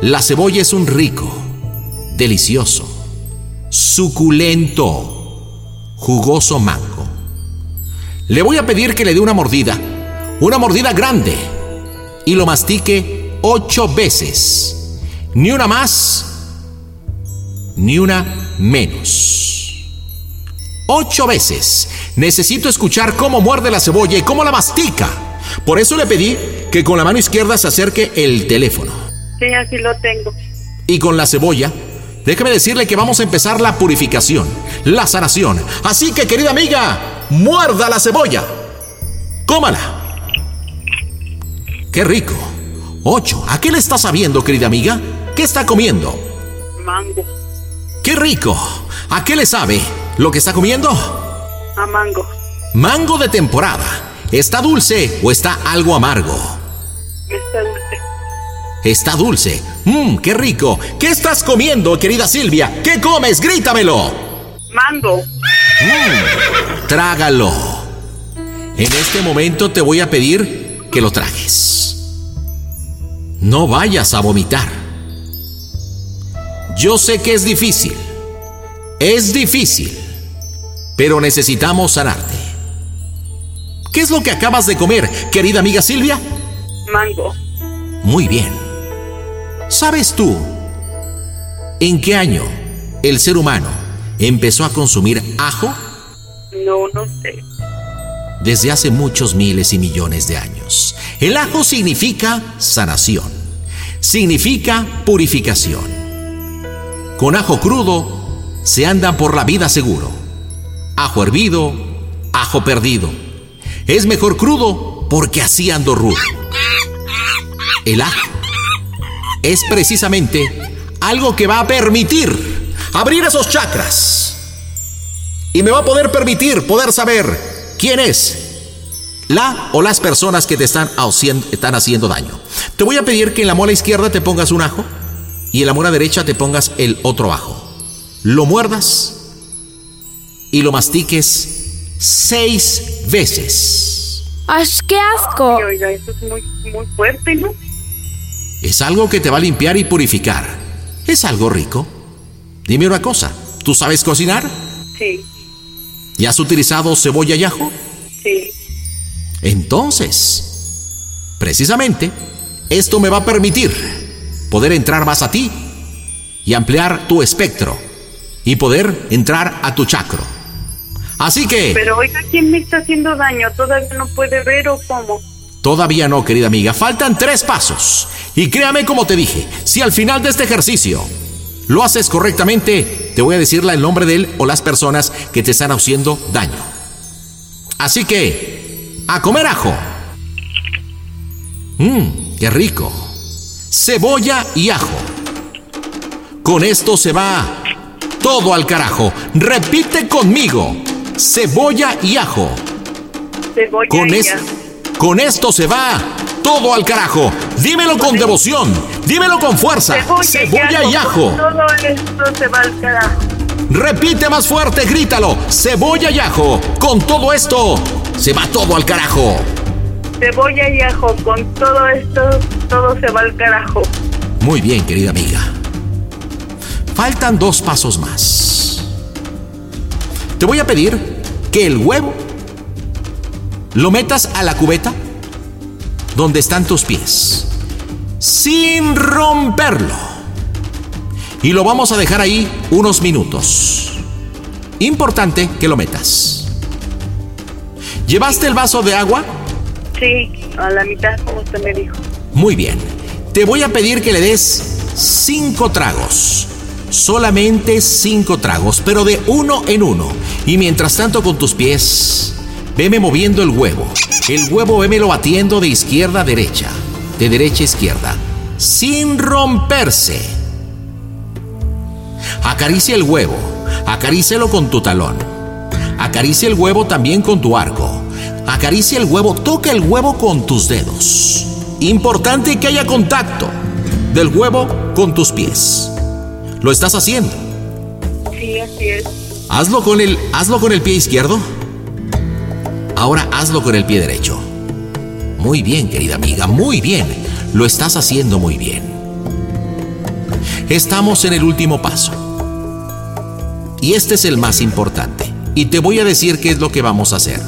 la cebolla es un rico, delicioso, suculento, jugoso mango. Le voy a pedir que le dé una mordida, una mordida grande, y lo mastique ocho veces. Ni una más, ni una menos. Ocho veces. Necesito escuchar cómo muerde la cebolla y cómo la mastica. Por eso le pedí que con la mano izquierda se acerque el teléfono. Sí, así lo tengo. Y con la cebolla, déjeme decirle que vamos a empezar la purificación, la sanación. Así que, querida amiga, muerda la cebolla. Cómala. ¡Qué rico! Ocho. ¿A qué le está sabiendo, querida amiga? ¿Qué está comiendo? Mango. ¡Qué rico! ¿A qué le sabe lo que está comiendo? A mango. Mango de temporada. ¿Está dulce o está algo amargo? Está dulce. Está dulce. Mmm, qué rico. ¿Qué estás comiendo, querida Silvia? ¿Qué comes? Grítamelo. Mango. Trágalo. En este momento te voy a pedir que lo tragues. No vayas a vomitar. Yo sé que es difícil. Es difícil. Pero necesitamos sanarte. ¿Qué es lo que acabas de comer, querida amiga Silvia? Mango. Muy bien. ¿Sabes tú en qué año el ser humano empezó a consumir ajo? No, no sé. Desde hace muchos miles y millones de años. El ajo significa sanación, significa purificación. Con ajo crudo se anda por la vida seguro. Ajo hervido, ajo perdido. Es mejor crudo porque así ando rudo. El ajo es precisamente algo que va a permitir abrir esos chakras. Y me va a poder permitir poder saber quién es la o las personas que te están haciendo, están haciendo daño. Te voy a pedir que en la muela izquierda te pongas un ajo y en la muela derecha te pongas el otro ajo. Lo muerdas y lo mastiques seis veces. ¡Ay, qué asco! oiga, eso es muy, muy fuerte, ¿no? Es algo que te va a limpiar y purificar. Es algo rico. Dime una cosa, ¿tú sabes cocinar? Sí, ¿Y has utilizado cebolla y ajo? sí. Entonces, precisamente, esto me va a permitir poder entrar más a ti y ampliar tu espectro y poder entrar a tu chakro. Así que, Pero oiga, ¿quién me está haciendo daño? ¿Todavía no puede ver o cómo? todavía no, querida amiga, faltan tres pasos. Y créame como te dije, si al final de este ejercicio lo haces correctamente, te voy a decirle el nombre de él o las personas que te están haciendo daño. Así que, a comer ajo. Mmm, qué rico. Cebolla y ajo. Con esto se va todo al carajo. Repite conmigo. Cebolla y ajo. Cebolla Con, y ajo. Con esto se va todo al carajo. Dímelo con devoción. Dímelo con fuerza. Cebolla y ajo. Todo esto se va al carajo. Repite más fuerte, grítalo. Cebolla y ajo. Con todo esto se va todo al carajo. Cebolla y ajo, con todo esto, todo se va al carajo. Muy bien, querida amiga. Faltan dos pasos más. Te voy a pedir que el huevo lo metas a la cubeta donde están tus pies, sin romperlo. Y lo vamos a dejar ahí unos minutos. Importante que lo metas. ¿Llevaste el vaso de agua? Sí, a la mitad, como usted me dijo. Muy bien. Te voy a pedir que le des cinco tragos. Solamente cinco tragos, pero de uno en uno. Y mientras tanto con tus pies, veme moviendo el huevo. El huevo vémelo batiendo de izquierda a derecha, de derecha a izquierda, sin romperse. Acaricia el huevo, acarícialo con tu talón. Acaricia el huevo también con tu arco. Acaricia el huevo, toca el huevo con tus dedos. Importante que haya contacto del huevo con tus pies. Lo estás haciendo. Sí, así es. Hazlo con el, hazlo con el pie izquierdo. Ahora hazlo con el pie derecho. Muy bien, querida amiga, muy bien. Lo estás haciendo muy bien. Estamos en el último paso. Y este es el más importante. Y te voy a decir qué es lo que vamos a hacer.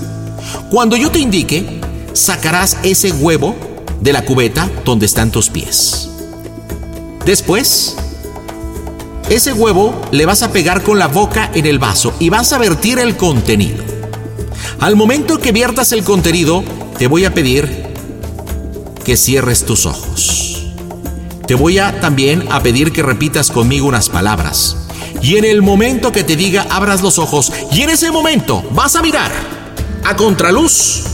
Cuando yo te indique, sacarás ese huevo de la cubeta donde están tus pies. Después, ese huevo le vas a pegar con la boca en el vaso y vas a vertir el contenido. Al momento que viertas el contenido, te voy a pedir que cierres tus ojos. Te voy a también a pedir que repitas conmigo unas palabras. Y en el momento que te diga abras los ojos, y en ese momento vas a mirar a contraluz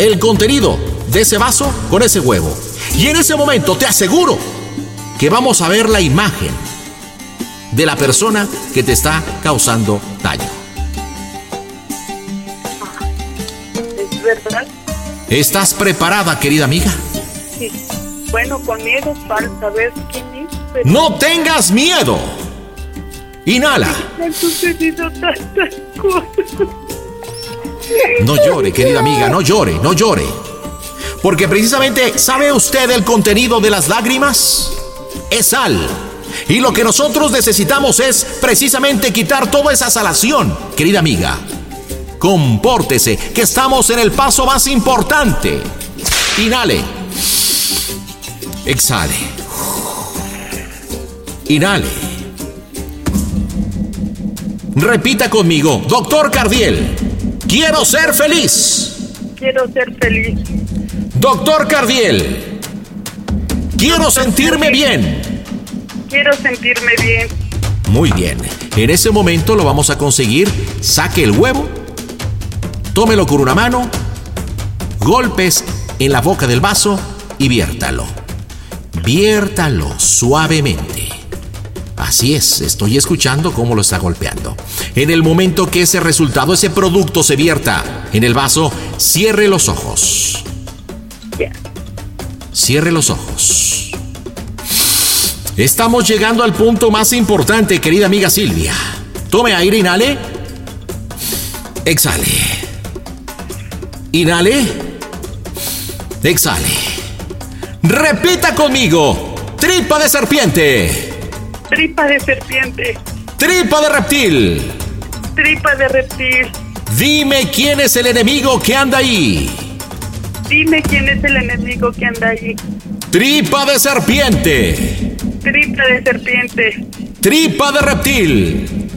el contenido de ese vaso con ese huevo. Y en ese momento te aseguro que vamos a ver la imagen de la persona que te está causando daño. Verdad? ¿Estás preparada, querida amiga? Sí. Bueno, con miedo para saber quién es. Pero No tengas miedo. Inhala. me han sucedido tantas cosas. No llore, querida amiga, no llore, no llore. Porque precisamente, ¿sabe usted el contenido de las lágrimas? Es sal. Y lo que nosotros necesitamos es precisamente quitar toda esa salación, querida amiga. Compórtese, que estamos en el paso más importante. Inhale. Exhale. Inhale. Repita conmigo, doctor Cardiel. Quiero ser feliz. Quiero ser feliz. Doctor Cardiel. Quiero sentirme bien. Quiero sentirme bien. Muy bien. En ese momento lo vamos a conseguir. Saque el huevo. Tómelo con una mano. Golpes en la boca del vaso y viértalo. Viértalo suavemente. Así es, estoy escuchando cómo lo está golpeando. En el momento que ese resultado, ese producto se vierta en el vaso, cierre los ojos. Cierre los ojos. Estamos llegando al punto más importante, querida amiga Silvia. Tome aire, inhale. Exhale. Inhale. Exhale. Repita conmigo. Tripa de serpiente. Tripa de serpiente. Tripa de reptil. Tripa de reptil. Dime quién es el enemigo que anda ahí. Dime quién es el enemigo que anda allí. Tripa de serpiente. Tripa de serpiente. Tripa de reptil.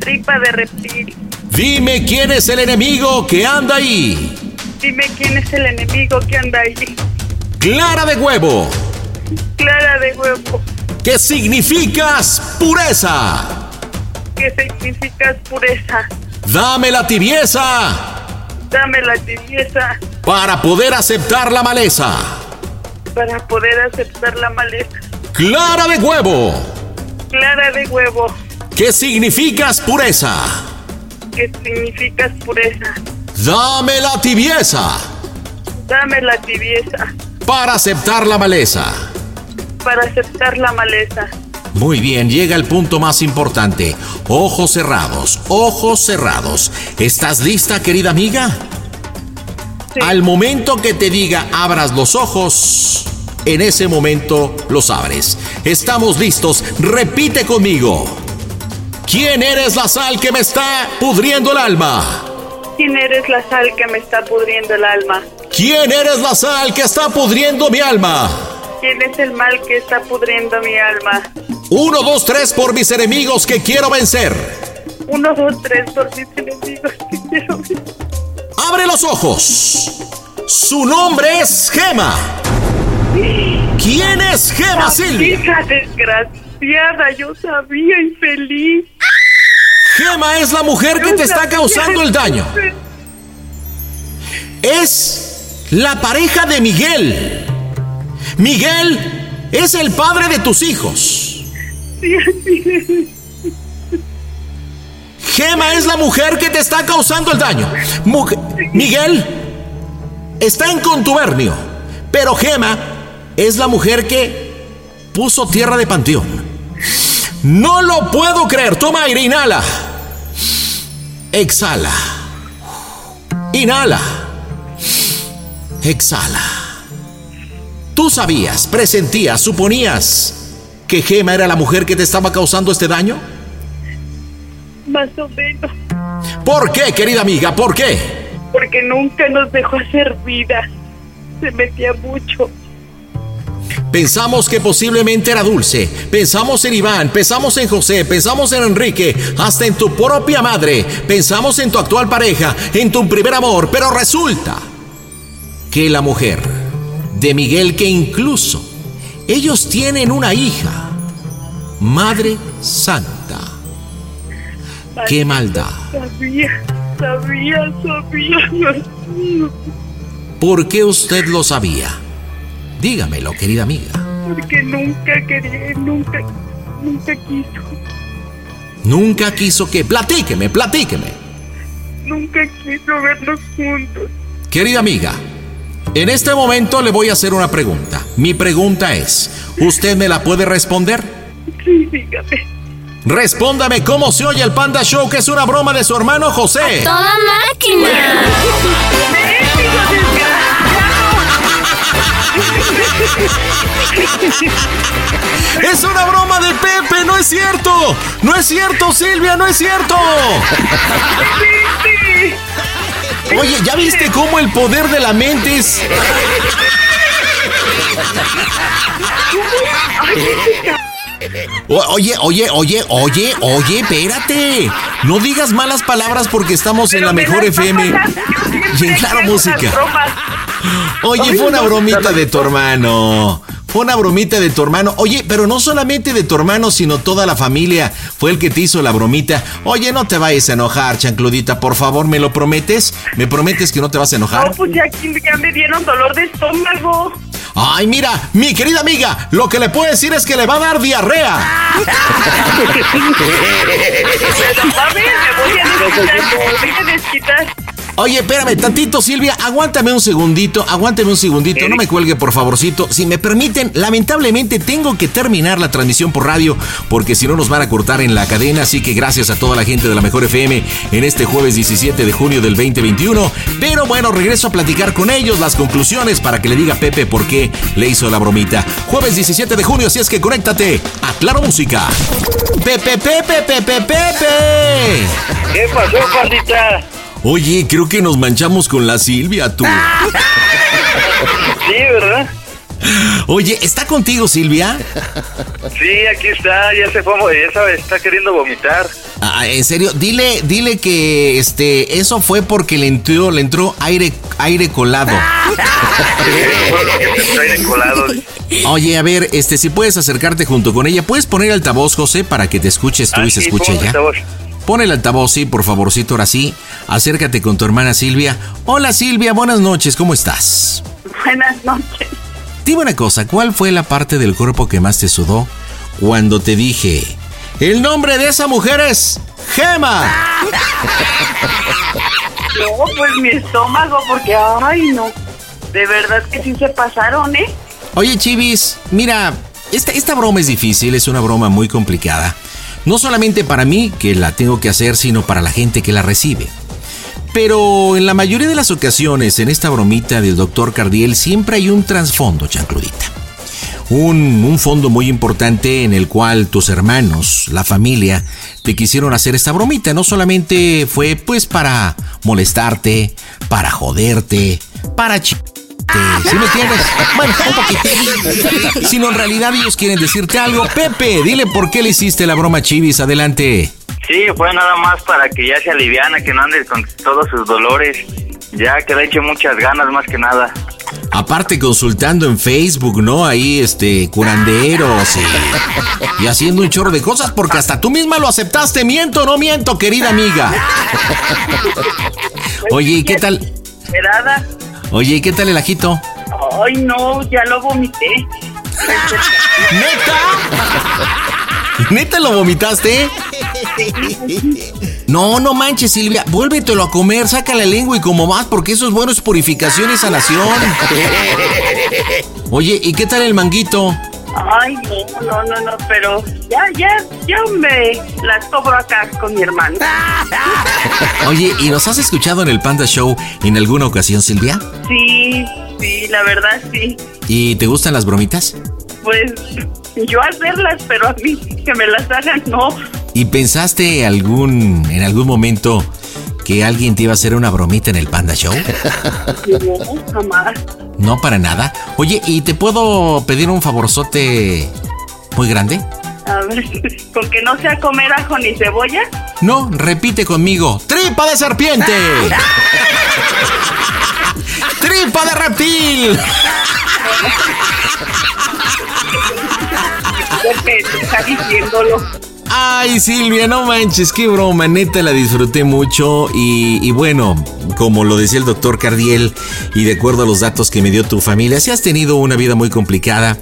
Tripa de reptil. Dime quién es el enemigo que anda ahí. Dime quién es el enemigo que anda allí. Clara de huevo. Clara de huevo. ¿Qué significas pureza? ¿Qué significa pureza? Dame la tibieza Dame la tibieza para poder aceptar la maleza. para poder aceptar la maleza. Clara de huevo. Clara de huevo. ¿Qué significas pureza? ¿Qué significa pureza? Dame la tibieza Dame la tibieza para aceptar la maleza. para aceptar la maleza. Muy bien, llega el punto más importante. Ojos cerrados, ojos cerrados. ¿Estás lista, querida amiga? Sí. Al momento que te diga abras los ojos, en ese momento los abres. Estamos listos. Repite conmigo. ¿Quién eres la sal que me está pudriendo el alma? ¿Quién eres la sal que me está pudriendo el alma? ¿Quién eres la sal que está pudriendo mi alma? ¿Quién es el mal que está pudriendo mi alma? Uno, dos, tres por mis enemigos que quiero vencer. Uno, dos, tres por mis enemigos que quiero ver. Abre los ojos. Su nombre es Gema. ¿Quién es Gema, Silvia? Hija desgraciada, yo sabía infeliz. Gema es la mujer que te está causando el daño. Es la pareja de Miguel. Miguel es el padre de tus hijos. Gema es la mujer que te está causando el daño. Mujer- Miguel está en contubernio, pero Gema es la mujer que puso tierra de panteón. No lo puedo creer. Toma aire, inhala. Exhala. Inhala. Exhala. ¿Tú sabías, presentías, suponías que Gema era la mujer que te estaba causando este daño? Más o menos. ¿Por qué, querida amiga? ¿Por qué? Porque nunca nos dejó hacer vida. Se metía mucho. Pensamos que posiblemente era Dulce, pensamos en Iván, pensamos en José, pensamos en Enrique, hasta en tu propia madre, pensamos en tu actual pareja, en tu primer amor, pero resulta que la mujer de Miguel, que incluso ellos tienen una hija, Madre Santa. ¡Qué maldad! Sabía, sabía, sabía. ¿Por qué usted lo sabía? Dígamelo, querida amiga. Porque nunca quería, nunca, nunca quiso. Nunca quiso que... Platíqueme, platíqueme. Nunca quiso vernos juntos. Querida amiga, en este momento le voy a hacer una pregunta. Mi pregunta es, ¿usted me la puede responder? Sí, dígame. Respóndame cómo se oye el Panda Show, que es una broma de su hermano José. ¡Toda máquina! Es una broma de Pepe, no es cierto. No es cierto, Silvia, no es cierto. Oye, ¿ya viste cómo el poder de la mente es... O- Oye, oye, oye, oye, oye, espérate. No digas malas palabras porque estamos en la mejor FM y en Claro Música. Oye, fue una bromita de tu hermano. Fue una bromita de tu hermano. Oye, pero no solamente de tu hermano, sino toda la familia fue el que te hizo la bromita. Oye, no te vayas a enojar, chancludita, por favor, ¿me lo prometes? ¿Me prometes que no te vas a No, enojar? pues ya, ya me dieron dolor de estómago. Ay, mira, mi querida amiga, lo que le puedo decir es que le va a dar diarrea. Pero, a ver, me voy a desquitar, me voy a desquitar. Oye, espérame tantito, Silvia. Aguántame un segundito, aguántame un segundito. No me cuelgue, por favorcito. Si me permiten, lamentablemente tengo que terminar la transmisión por radio porque si no nos van a cortar en la cadena. Así que gracias a toda la gente de la Mejor FM en este jueves 17 de junio del 2021. Pero bueno, regreso a platicar con ellos las conclusiones para que le diga a Pepe por qué le hizo la bromita. Jueves 17 de junio, así es que conéctate a Claro Música. Pepe, Pepe, Pepe, Pepe. ¿Qué pasó, pandita? Oye, creo que nos manchamos con la Silvia, tú. Sí, ¿verdad? Oye, ¿está contigo Silvia? Sí, aquí está, ya se fue, ya sabe, está queriendo vomitar. Ah, en serio, dile, dile que este, eso fue porque le entró, le entró aire, aire colado. aire colado. Oye, a ver, este, si puedes acercarte junto con ella, puedes poner altavoz, José, para que te escuches tú Ah, y se sí, escuche ella. altavoz. Pon el altavoz, sí, por favorcito, ahora sí. Acércate con tu hermana Silvia. Hola Silvia, buenas noches, ¿cómo estás? Buenas noches. Dime una cosa, ¿cuál fue la parte del cuerpo que más te sudó cuando te dije, el nombre de esa mujer es Gema? No, pues mi estómago, porque, ay, no. De verdad que sí se pasaron, ¿eh? Oye, Chivis, mira, esta, esta broma es difícil, es una broma muy complicada. No solamente para mí, que la tengo que hacer, sino para la gente que la recibe. Pero en la mayoría de las ocasiones, en esta bromita del doctor Cardiel, siempre hay un trasfondo, chancludita. Un, un fondo muy importante en el cual tus hermanos, la familia, te quisieron hacer esta bromita. No solamente fue pues para molestarte, para joderte, para ch... ¿Sí me entiendes? Bueno, un poquito. Sino en realidad ellos quieren decirte algo. Pepe, dile por qué le hiciste la broma Chivis. Adelante. Sí, fue nada más para que ya se aliviana, que no ande con todos sus dolores. Ya que le eche muchas ganas más que nada. Aparte consultando en Facebook, ¿no? Ahí, este, curanderos y, y haciendo un chorro de cosas porque hasta tú misma lo aceptaste. Miento, no miento, querida amiga. Oye, ¿y qué tal? Oye, ¿y qué tal el ajito? Ay, no, ya lo vomité. ¿Neta? ¿Neta lo vomitaste? No, no manches, Silvia. Vuélvetelo a comer, saca la lengua y como más, porque eso es bueno, es purificación y sanación. Oye, ¿y qué tal el manguito? Ay, no, no, no, no, pero ya, ya, ya me las cobro acá con mi hermano. Oye, ¿y nos has escuchado en el Panda Show en alguna ocasión, Silvia? Sí, sí, la verdad sí. ¿Y te gustan las bromitas? Pues yo hacerlas, pero a mí que me las hagan, no. ¿Y pensaste algún en algún momento que alguien te iba a hacer una bromita en el Panda Show? No, jamás. No para nada. Oye, ¿y te puedo pedir un favorzote muy grande? A ver, con que no sea comer ajo ni cebolla. No, repite conmigo. ¡Tripa de serpiente! ¡Tripa de reptil! Porque está diciéndolo. Ay, Silvia, no manches, qué broma, neta la disfruté mucho y, bueno, como lo decía el doctor Cardiel y de acuerdo a los datos que me dio tu familia, si has tenido una vida muy complicada,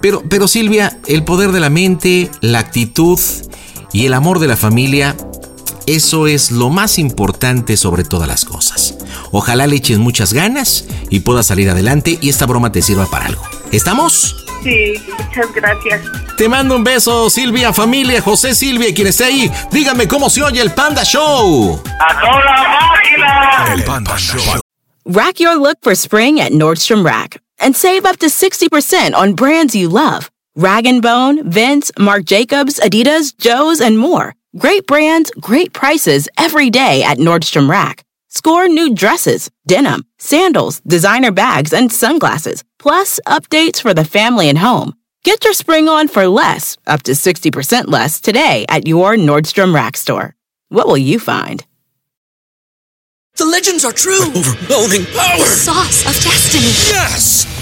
pero, pero Silvia, el poder de la mente, la actitud y el amor de la familia, eso es lo más importante sobre todas las cosas. Ojalá le eches muchas ganas y puedas salir adelante y esta broma te sirva para algo. ¿Estamos? Sí, muchas gracias. Te mando un beso, Silvia, familia, José Silvia, quien esté ahí. Díganme cómo se oye el Panda Show. ¡A toda máquina! El Panda Show. Rack your look for spring at Nordstrom Rack and save up to 60% on brands you love. Rag & Bone, Vince, Marc Jacobs, Adidas, Joe's, and more. Great brands, great prices every day at Nordstrom Rack. Score new dresses, denim, sandals, designer bags, and sunglasses, plus updates for the family and home. Get your spring on for less, up to 60% less today at your Nordstrom Rack store. What will you find? The legends are true. Overwhelming power! Sauce of destiny. Yes!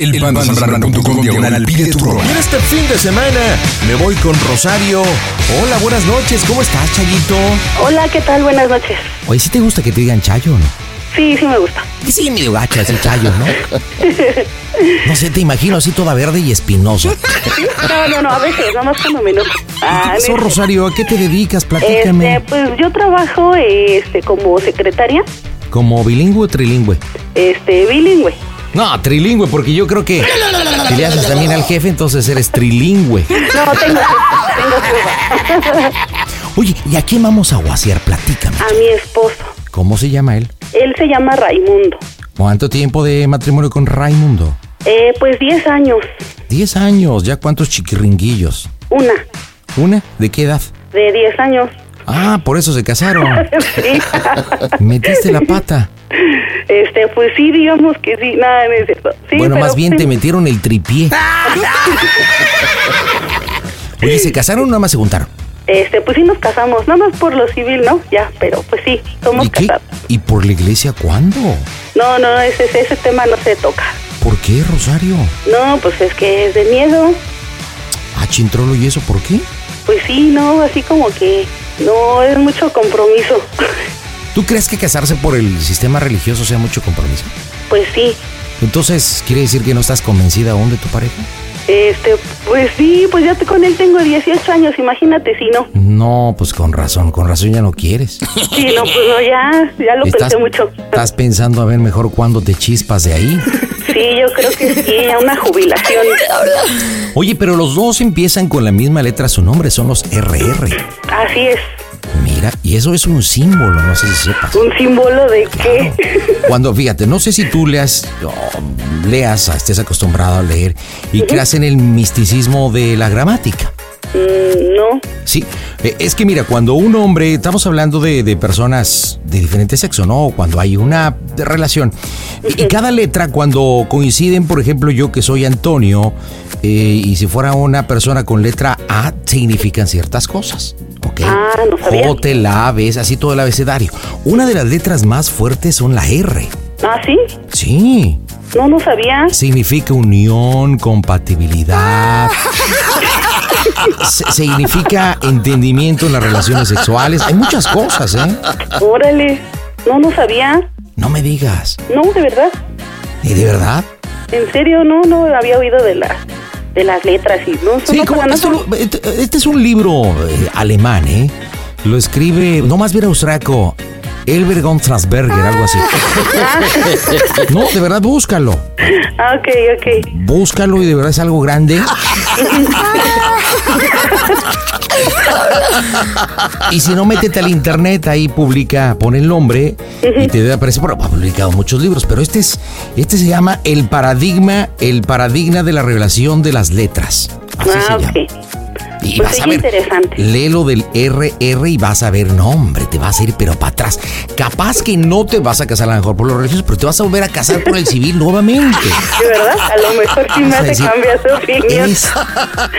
El Zambrano.com diagonal pide tu broma. Y en este fin de semana me voy con Rosario. Hola, buenas noches. ¿Cómo estás, Chayito? Hola, ¿qué tal? Buenas noches. Oye, ¿sí te gusta que te digan Chayo o no? Sí, sí me gusta. Sí, medio gacha ese Chayo, ¿no? No sé, te imagino así toda verde y espinosa. No, no, no, a veces, nada más cuando me enojo. Ah, ¿Qué pasó, no, Rosario? ¿A qué te dedicas? Platícame. Este, pues yo trabajo este, como secretaria, ¿Como bilingüe o trilingüe? este, bilingüe. No, trilingüe, porque yo creo que si le haces también al jefe, entonces eres trilingüe. No, tengo, tengo. Oye, ¿y a quién vamos a guasear? Platícame. A mi esposo. ¿Cómo se llama él? Él se llama Raimundo. ¿Cuánto tiempo de matrimonio con Raimundo? Eh, pues 10 años. Diez años, ¿ya cuántos chiquiringuillos? Una, ¿Una? ¿De qué edad? de 10 años. Ah, por eso se casaron. Sí. Metiste la pata. Este, pues sí, digamos que sí, nada, no es cierto. Sí, bueno, más bien sí. te metieron el tripié. Oye, ¿se casaron o nada más se juntaron? Este, pues sí nos casamos, nada más por lo civil, ¿no? Ya, pero pues sí, somos ¿Y casados. ¿Y por la iglesia cuándo? No, no, ese, ese tema no se toca. ¿Por qué, Rosario? No, pues es que es de miedo. Ah, chintrolo, ¿y eso por qué? Pues sí, no, así como que no es mucho compromiso. ¿Tú crees que casarse por el sistema religioso sea mucho compromiso? Pues sí, Entonces, ¿quiere decir que no estás convencida aún de tu pareja? Este, pues sí, pues ya te- con él tengo 18 años, imagínate si no. No, pues con razón, con razón ya no quieres. Sí, no, pues no, ya, ya lo pensé mucho. estás pensando a ver mejor cuándo te chispas de ahí. Sí, yo creo que sí, ya una jubilación. Oye, pero los dos empiezan con la misma letra su nombre, son los RR. Así es, Mira, y eso es un símbolo, no sé si sepas. un símbolo de qué. Cuando, fíjate, no sé si tú leas, leas, estés acostumbrado a leer y creas en el misticismo de la gramática. Mm, no, Sí, eh, es que mira, cuando un hombre, estamos hablando de, de personas de diferente sexo, ¿no? Cuando hay una relación, y, y cada letra, cuando coinciden, por ejemplo, yo que soy Antonio, eh, y si fuera una persona con letra A, significan ciertas cosas, ¿ok? Ah, no sabía. J, la A, ves, así todo el abecedario. Una de las letras más fuertes son la R. ah, sí, Sí, no, no sabía. significa unión, compatibilidad. Significa entendimiento en las relaciones sexuales. Hay muchas cosas, ¿eh? Órale, no, no sabía. No me digas. No, de verdad. ¿Y de verdad? En serio, no, no había oído de las de las letras y no, Sí, no, como esto este este es un libro eh, alemán, ¿eh? Lo escribe, no más bien austriaco, Elber von Strasberger, algo así. No, de verdad, búscalo. Ah, ok, ok. Búscalo y de verdad es algo grande. Y si no, métete al internet, ahí publica, pone el nombre y te debe aparecer. Bueno, ha publicado muchos libros, pero este es, este se llama El paradigma, el paradigma de la revelación de las letras. Así Ah, se llama. Y Pues vas a ver, interesante. léelo del RR y vas a ver, no hombre, te vas a ir pero para atrás. Capaz que no te vas a casar a lo mejor por los religiosos, pero te vas a volver a casar por el civil nuevamente. De verdad, a lo mejor sí me hace cambiar su opinión. Es,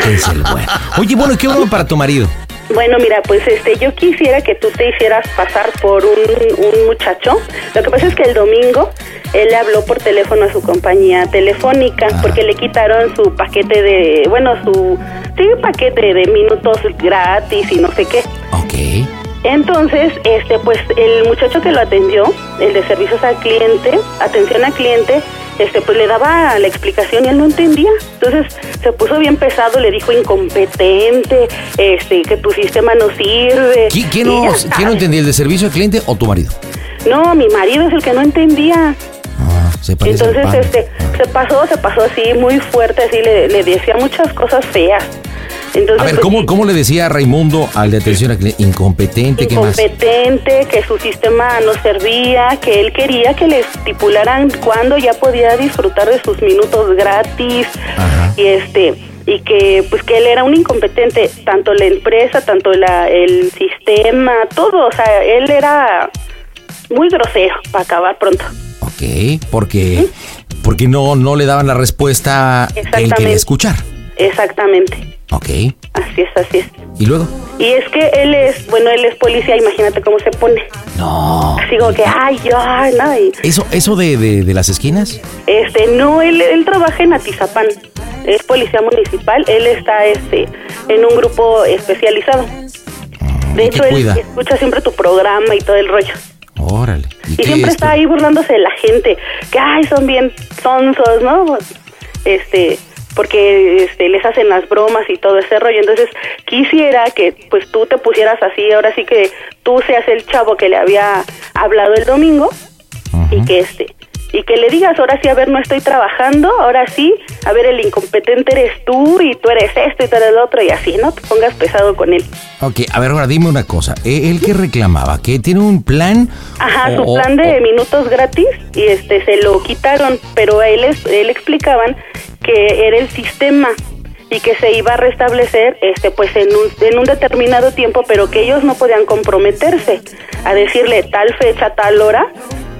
es el bueno. Oye, bueno, ¿qué bueno para tu marido? Bueno, mira, pues este, yo quisiera que tú te hicieras pasar por un, un muchacho. Lo que pasa es que el domingo él le habló por teléfono a su compañía telefónica porque le quitaron su paquete de, bueno, su, sí, paquete de minutos gratis y no sé qué. Ok. Entonces, este, pues el muchacho que lo atendió, el de servicios al cliente, atención al cliente, este, pues le daba la explicación y él no entendía. Entonces se puso bien pesado, le dijo incompetente, este, que tu sistema no sirve. ¿Qui- ¿Quién, no, quién no entendía, el de servicio al cliente o tu marido? No, mi marido es el que no entendía. Ah, se Entonces, este, se pasó, se pasó así muy fuerte, así le, le decía muchas cosas feas. Entonces, A ver, pues, ¿cómo, ¿cómo le decía Raimundo al de atención al cliente? Incompetente, ¿qué más? incompetente, que su sistema no servía, que él quería que le estipularan cuándo ya podía disfrutar de sus minutos gratis Ajá. y este y que pues que él era un incompetente, tanto la empresa, tanto la, el sistema, todo, o sea, él era muy grosero para acabar pronto. Ok, porque, porque no, no le daban la respuesta que él quería escuchar. Exactamente. Ok, Así es, así es. ¿y luego? Y es que él es, bueno, él es policía, imagínate cómo se pone. No. Así como que, ay, yo, ay, no, ¿Eso, eso de, de, de las esquinas? Este, no, él, él trabaja en Atizapán, es policía municipal, él está este, en un grupo especializado. De ¿y hecho, él cuida? escucha siempre tu programa y todo el rollo. Órale. ¿Y, siempre es? está ahí burlándose de la gente, que ay, son bien sonsos, ¿no? Este, porque este, les hacen las bromas y todo ese rollo. Entonces, quisiera que pues tú te pusieras así, ahora sí que tú seas el chavo que le había hablado el domingo y que este y que le digas, ahora sí, a ver, no estoy trabajando, ahora sí, a ver, el incompetente eres tú y tú eres esto y tú eres el otro y así, ¿no? Te pongas pesado con él. Ok, a ver, ahora dime una cosa. ¿E- ¿Él qué reclamaba? ¿Que tiene un plan? Ajá, su o- plan o- de minutos gratis y este se lo quitaron, pero a él él explicaban que era el sistema y que se iba a restablecer este pues en un, en un determinado tiempo, pero que ellos no podían comprometerse a decirle tal fecha, tal hora,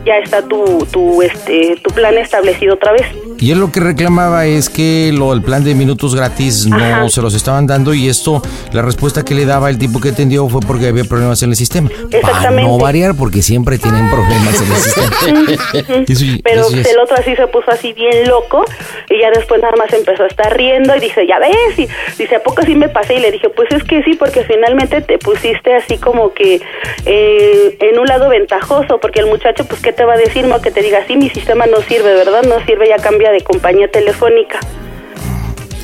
ya está tu tu este tu plan establecido otra vez. Y él lo que reclamaba es que lo el plan de minutos gratis no Ajá. se los estaban dando y esto, la respuesta que le daba el tipo que atendió fue porque había problemas en el sistema. Para Exactamente. no variar, porque siempre tienen problemas en el sistema. Eso Pero eso el otro así se puso así bien loco y ya después nada más empezó a estar riendo y dice, ya ves, y dice, ¿a poco sí me pasé? Y le dije, pues es que sí, porque finalmente te pusiste así como que eh, en un lado ventajoso, porque el muchacho, pues, ¿qué te va a decir? No, que te diga, sí, mi sistema no sirve, ¿verdad? No sirve, ya de compañía telefónica.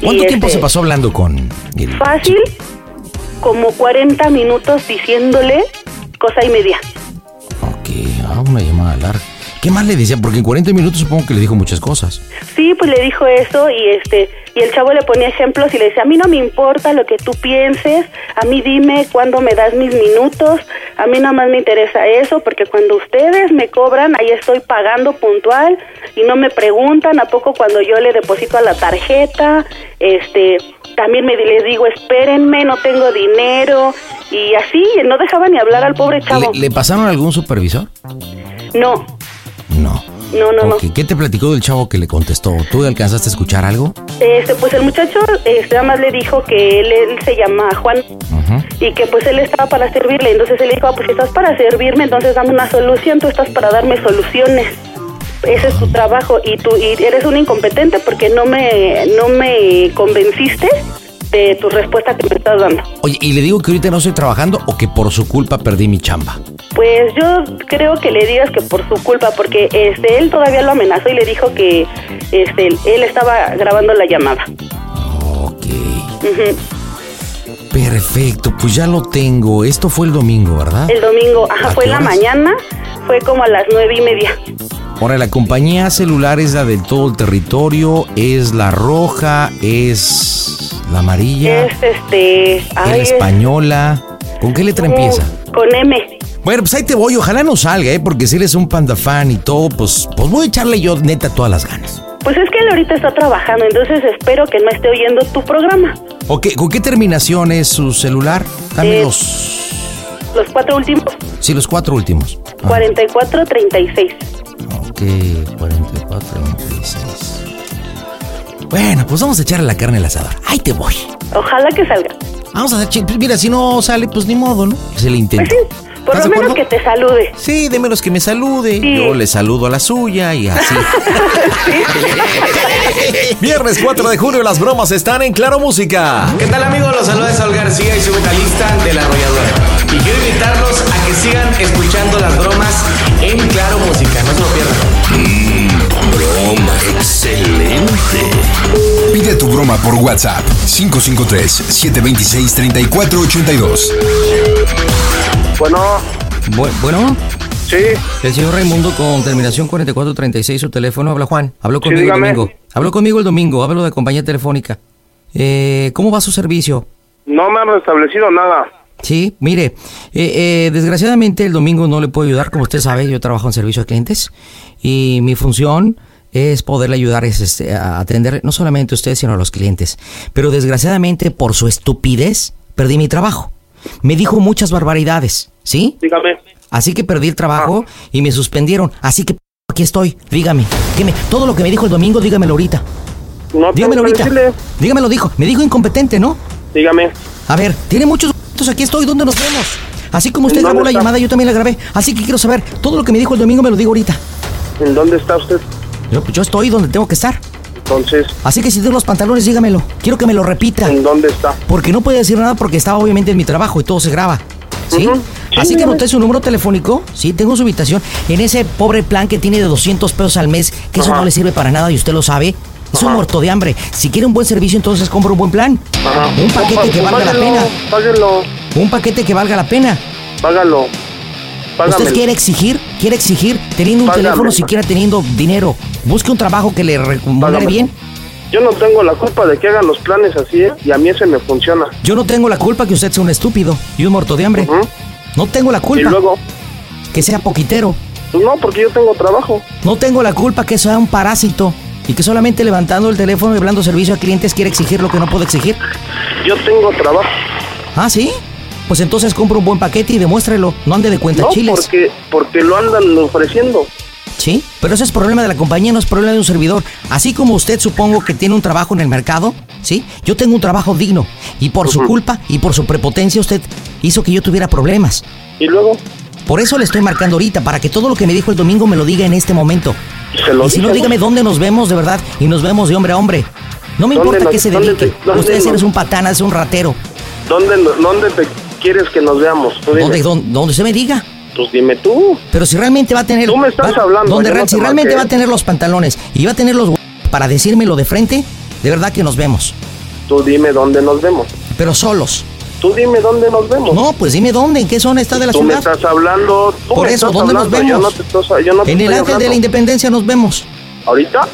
¿Cuánto Y, tiempo este, se pasó hablando con el Fácil, como 40 minutos diciéndole cosa y media. Ok, ah, una llamada larga. ¿Qué más le decía? Porque en 40 minutos supongo que le dijo muchas cosas. Sí, pues le dijo eso y este y el chavo le ponía ejemplos y le decía, a mí no me importa lo que tú pienses, a mí dime cuándo me das mis minutos, a mí nada más me interesa eso, porque cuando ustedes me cobran, ahí estoy pagando puntual y no me preguntan, ¿a poco cuando yo le deposito a la tarjeta? Este, también me les digo, espérenme, no tengo dinero y así, no dejaba ni hablar al pobre chavo. ¿Le, le pasaron algún supervisor? No, No. no, no, no. ¿Qué te platicó del chavo que le contestó? ¿Tú alcanzaste a escuchar algo? Este, pues el muchacho este, nada más le dijo que él, él se llama Juan y que pues él estaba para servirle. Entonces él le dijo, ah, pues si estás para servirme, entonces dame una solución, tú estás para darme soluciones. Ese es tu trabajo y tú y eres un incompetente porque no me, no me convenciste de tu respuesta que me estás dando. Oye, ¿y le digo que ahorita no estoy trabajando o que por su culpa perdí mi chamba? Pues yo creo que le digas que por su culpa, porque este él todavía lo amenazó y le dijo que este él estaba grabando la llamada. Ok. Perfecto, pues ya lo tengo. Esto fue el domingo, ¿verdad? El domingo, ajá, ¿A fue en la mañana, fue como a las nueve y media. Ahora, la compañía celular es la del todo el territorio, es la roja, es la amarilla, Es este, es ay, la es- española. ¿Con qué letra empieza? Con M. Bueno, pues ahí te voy, ojalá no salga, ¿eh? Porque si eres un panda fan y todo, pues, pues voy a echarle yo neta todas las ganas. Pues es que él ahorita está trabajando, entonces espero que no esté oyendo tu programa. Ok, ¿con qué terminación es su celular? Dame Eh, los... Los cuatro últimos, Sí, los cuatro últimos. Ah, 44, 36. Ok, 44, 36. Bueno, pues vamos a echarle la carne al asador. Ahí te voy. Ojalá que salga. Vamos a hacer... Mira, si no sale, pues ni modo, ¿no? Se le intenta. Pues sí, por ¿Estás lo de menos acuerdo? que te salude. Sí, de menos que me salude. Sí. Yo le saludo a la suya y así. Viernes 4 de junio las bromas están en Claro Música. ¿Qué tal amigos? Los saluda Saúl García y soy vocalista de La Arrolladora. Y quiero invitarlos a que sigan escuchando las bromas en Claro Música. No se lo pierdan. Broma excelente. Pide tu broma por WhatsApp 553-726-3482. Bueno, Bu- bueno, sí, el señor Raimundo con terminación 4436, su teléfono. Habla Juan. Habló Sí, conmigo el domingo. Habló conmigo el domingo. Hablo de compañía telefónica. Eh, ¿Cómo va su servicio? no me han restablecido nada. Sí, mire, eh, eh, desgraciadamente el domingo no le puedo ayudar, como usted sabe, yo trabajo en servicio a clientes y mi función es poderle ayudar es, este, a atender no solamente a usted, sino a los clientes. Pero desgraciadamente por su estupidez perdí mi trabajo. Me dijo muchas barbaridades, ¿sí? Dígame. Así que perdí el trabajo y me suspendieron. Así que aquí estoy, dígame, dígame, todo lo que me dijo el domingo, dígamelo ahorita. No Dígamelo ahorita. decirle. Dígamelo, dijo. Me dijo incompetente, ¿no? Dígame. A ver, tiene muchos aquí estoy, ¿dónde nos vemos? Así como usted ¿En grabó la llamada, yo también la grabé. Así que quiero saber, todo lo que me dijo el domingo me lo digo ahorita. ¿En dónde está usted? Yo, yo estoy donde tengo que estar. Entonces, Así que si tengo los pantalones, dígamelo. Quiero que me lo repita. ¿en dónde está? Porque no puede decir nada porque estaba obviamente en mi trabajo y todo se graba. ¿Sí? Así Sí, que anoté su número telefónico, sí, tengo su ubicación, en ese pobre plan que tiene de 200 pesos al mes, que eso no le sirve para nada y usted lo sabe. Es un muerto de hambre. Si quiere un buen servicio, entonces compra un buen plan. Ajá. Un paquete que valga la pena. Páguelo, Un paquete que valga la pena. págalo. Págamelo. Usted quiere exigir, quiere exigir, teniendo un Págame. teléfono, siquiera teniendo dinero. Busque un trabajo que le remunere bien. Yo no tengo la culpa de que hagan los planes así, ¿eh? Y a mí ese me funciona. Yo no tengo la culpa que usted sea un estúpido y un muerto de hambre. No tengo la Y culpa luego, que sea poquitero. pues no, porque yo tengo trabajo. No tengo la culpa que sea un parásito y que solamente levantando el teléfono y hablando servicio a clientes quiere exigir lo que no puede exigir. Yo tengo trabajo. ¿Ah, sí? Pues entonces compra un buen paquete y demuéstrelo. No ande de cuenta No, chiles. porque, porque lo andan ofreciendo. Sí, pero ese es problema de la compañía, no es problema de un servidor. Así como usted supongo que tiene un trabajo en el mercado, ¿sí? Yo tengo un trabajo digno y por su culpa y por su prepotencia usted hizo que yo tuviera problemas. Y luego, Por eso le estoy marcando ahorita, para que todo lo que me dijo el domingo me lo diga en este momento. se lo y si no, dígame dónde nos vemos de verdad y nos vemos de hombre a hombre. No me ¿Dónde importa nos- que se dónde dedique. te- dónde Usted eres un patana, es un ratero. ¿Dónde, ¿Dónde te quieres que nos veamos? Tú donde usted me diga. Pues dime tú. Pero si realmente va a tener. Tú me estás va- hablando, donde no si te realmente va a tener los pantalones y va a tener los para decírmelo de frente, de verdad que nos vemos. Tú dime dónde nos vemos. Pero solos. Tú dime dónde nos vemos. No, pues dime dónde, en qué zona está de la Tú me ciudad. estás hablando. Tú Por me eso, estás ¿dónde nos hablando, Yo no vemos? te, estoy- yo no te En el Ángel de la. Independencia nos vemos. ¿Ahorita?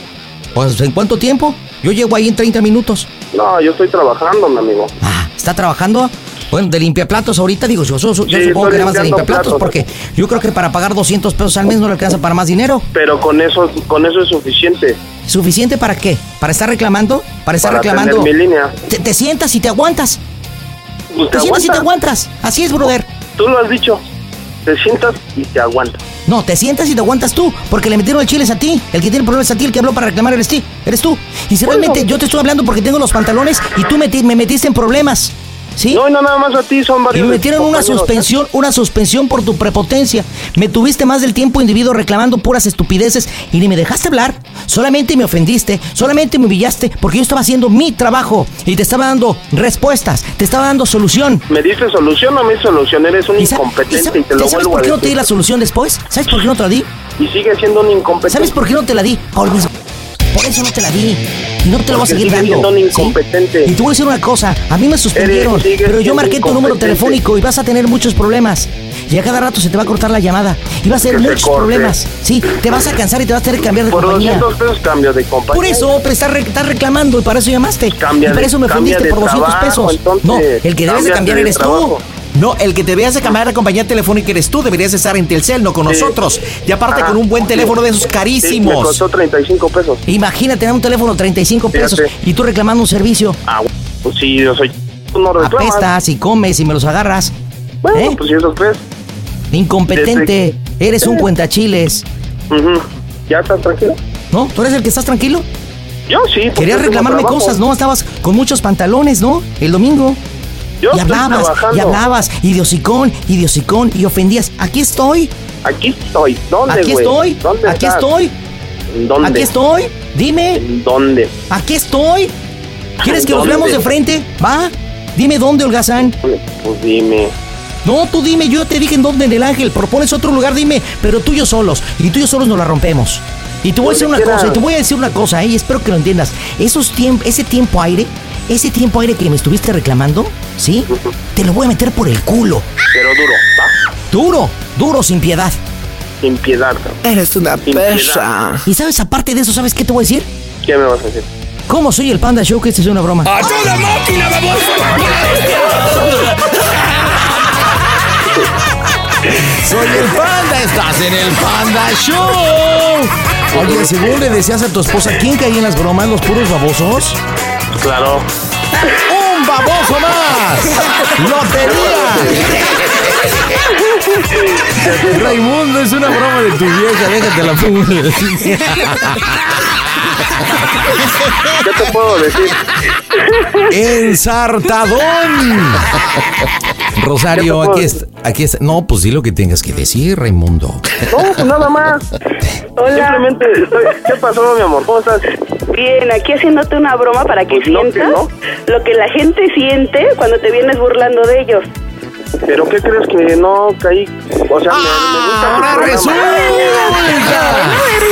Pues, ¿en cuánto tiempo? Yo llego ahí en 30 minutos. No, yo estoy trabajando, mi amigo. Ah, ¿está trabajando? Bueno, de limpiaplatos ahorita, digo, yo, yo- yo Sí, supongo que nada más de limpiaplatos, platos. porque yo creo que para pagar 200 pesos al mes no le alcanza para más dinero. Pero con eso, con eso es suficiente. ¿Suficiente para qué? ¿Para estar reclamando? ¿Para estar Para reclamando? mi línea. Te, te sientas y te aguantas. Pues Te sientas y te aguantas. Así es, brother. Tú lo has dicho. Te sientas y te aguantas. No, te sientas y te aguantas tú, porque le metieron el chile a ti. El que tiene problemas es a ti, el que habló para reclamar eres, ti, eres tú. Y si realmente yo te estoy hablando porque tengo los pantalones y tú me metiste en problemas. ¿Sí? No, y no nada más a ti, son Y varios. me de metieron una ¿eh? suspensión, una suspensión por tu prepotencia. Me tuviste más del tiempo individuo reclamando puras estupideces y ni me dejaste hablar. Solamente me ofendiste, solamente me humillaste porque yo estaba haciendo mi trabajo y te estaba dando respuestas, te estaba dando solución. ¿Me diste solución o me solución? Eres un ¿Y incompetente y y te lo ¿Sabes por qué no te di la solución después? ¿Sabes por qué no te la di? Y sigue siendo un incompetente. ¿Sabes por qué no te la di? Por mis... Por eso no te la di. Y no te la voy a seguir dando. ¿sí? Y te voy a decir una cosa. A mí me suspendieron. Eres- pero yo marqué tu número telefónico y vas a tener muchos problemas. Y a cada rato se te va a cortar la llamada. Y vas a tener muchos corte. problemas. Sí, te vas a cansar y te vas a tener que cambiar de Por compañía. 200 pesos cambio de compañía. Por eso, pero estás, re- estás reclamando y para eso llamaste. Cambia y para eso me de por 200 trabajo, pesos. entonces, no, el que debes de cambiar de eres trabajo. tú. No, el que te veas de cambiar la compañía telefónica eres tú, deberías estar en Telcel, no con Sí. nosotros. Y aparte Ajá. con un buen teléfono de esos Sí, me carísimos. costó 35 pesos. Imagínate, tener un teléfono 35 pesos Fíjate. y tú reclamando un servicio. Ah, pues sí, yo soy. No reclamas. Apestas y comes y me los agarras. Bueno, ¿Eh? pues si eso pues. Incompetente, eres un cuentachiles. ¿Ya estás tranquilo? ¿No? ¿Tú eres el que estás tranquilo? Yo sí. Querías reclamarme cosas, ¿no? Estabas con muchos pantalones, ¿no? El domingo. Yo y hablabas, trabajando. y hablabas, y de hocicón, y de hocicón, y ofendías. Aquí estoy, Aquí estoy. ¿Dónde, aquí güey? estoy, ¿Dónde aquí estás? estoy, ¿En ¿Dónde? aquí estoy. Dime, ¿En ¿Dónde? aquí estoy. ¿Quieres que nos ¿Dónde? veamos de frente? ¿Va? Dime dónde, Holgazán. Pues dime. No, tú dime, yo te dije en dónde en el ángel. Propones otro lugar, dime, pero tú y yo solos. Y tú y yo solos nos la rompemos. Y te voy a decir una cosa, y te voy a decir una cosa, ¿eh? y espero que lo entiendas. Esos tiemp ese tiempo aire, ese tiempo aire que me estuviste reclamando, ¿sí? Te lo voy a meter por el culo. Pero duro, ¿va? Duro, duro, sin piedad. Sin piedad. cabrón. Eres una perra. Y sabes, aparte de eso, ¿sabes qué te voy a decir? ¿Qué me vas a decir? ¿Cómo soy el Panda Show? Que esta es una broma. ¡Ayuda, máquina, Soy el Panda, estás en el Panda Show. Oye, según le decías a tu esposa, ¿quién caía en las bromas? ¿Los puros babosos? Claro. ¡Un baboso más! ¡Lotería! Raimundo, es una broma de tu vieja, déjate la ¿Qué te puedo decir? ¡Ensartadón! Rosario, ¿Qué te puedo aquí está, aquí está. No, pues di lo que tengas que decir, Raimundo. No, pues nada más. Simplemente, estoy- ¿qué pasó, mi amor? ¿Cómo estás? Bien, aquí haciéndote una broma para que Pues no, que sientas no. lo que la gente siente cuando te vienes burlando de ellos. ¿Pero qué crees que no caí? O sea, me, me gusta ahora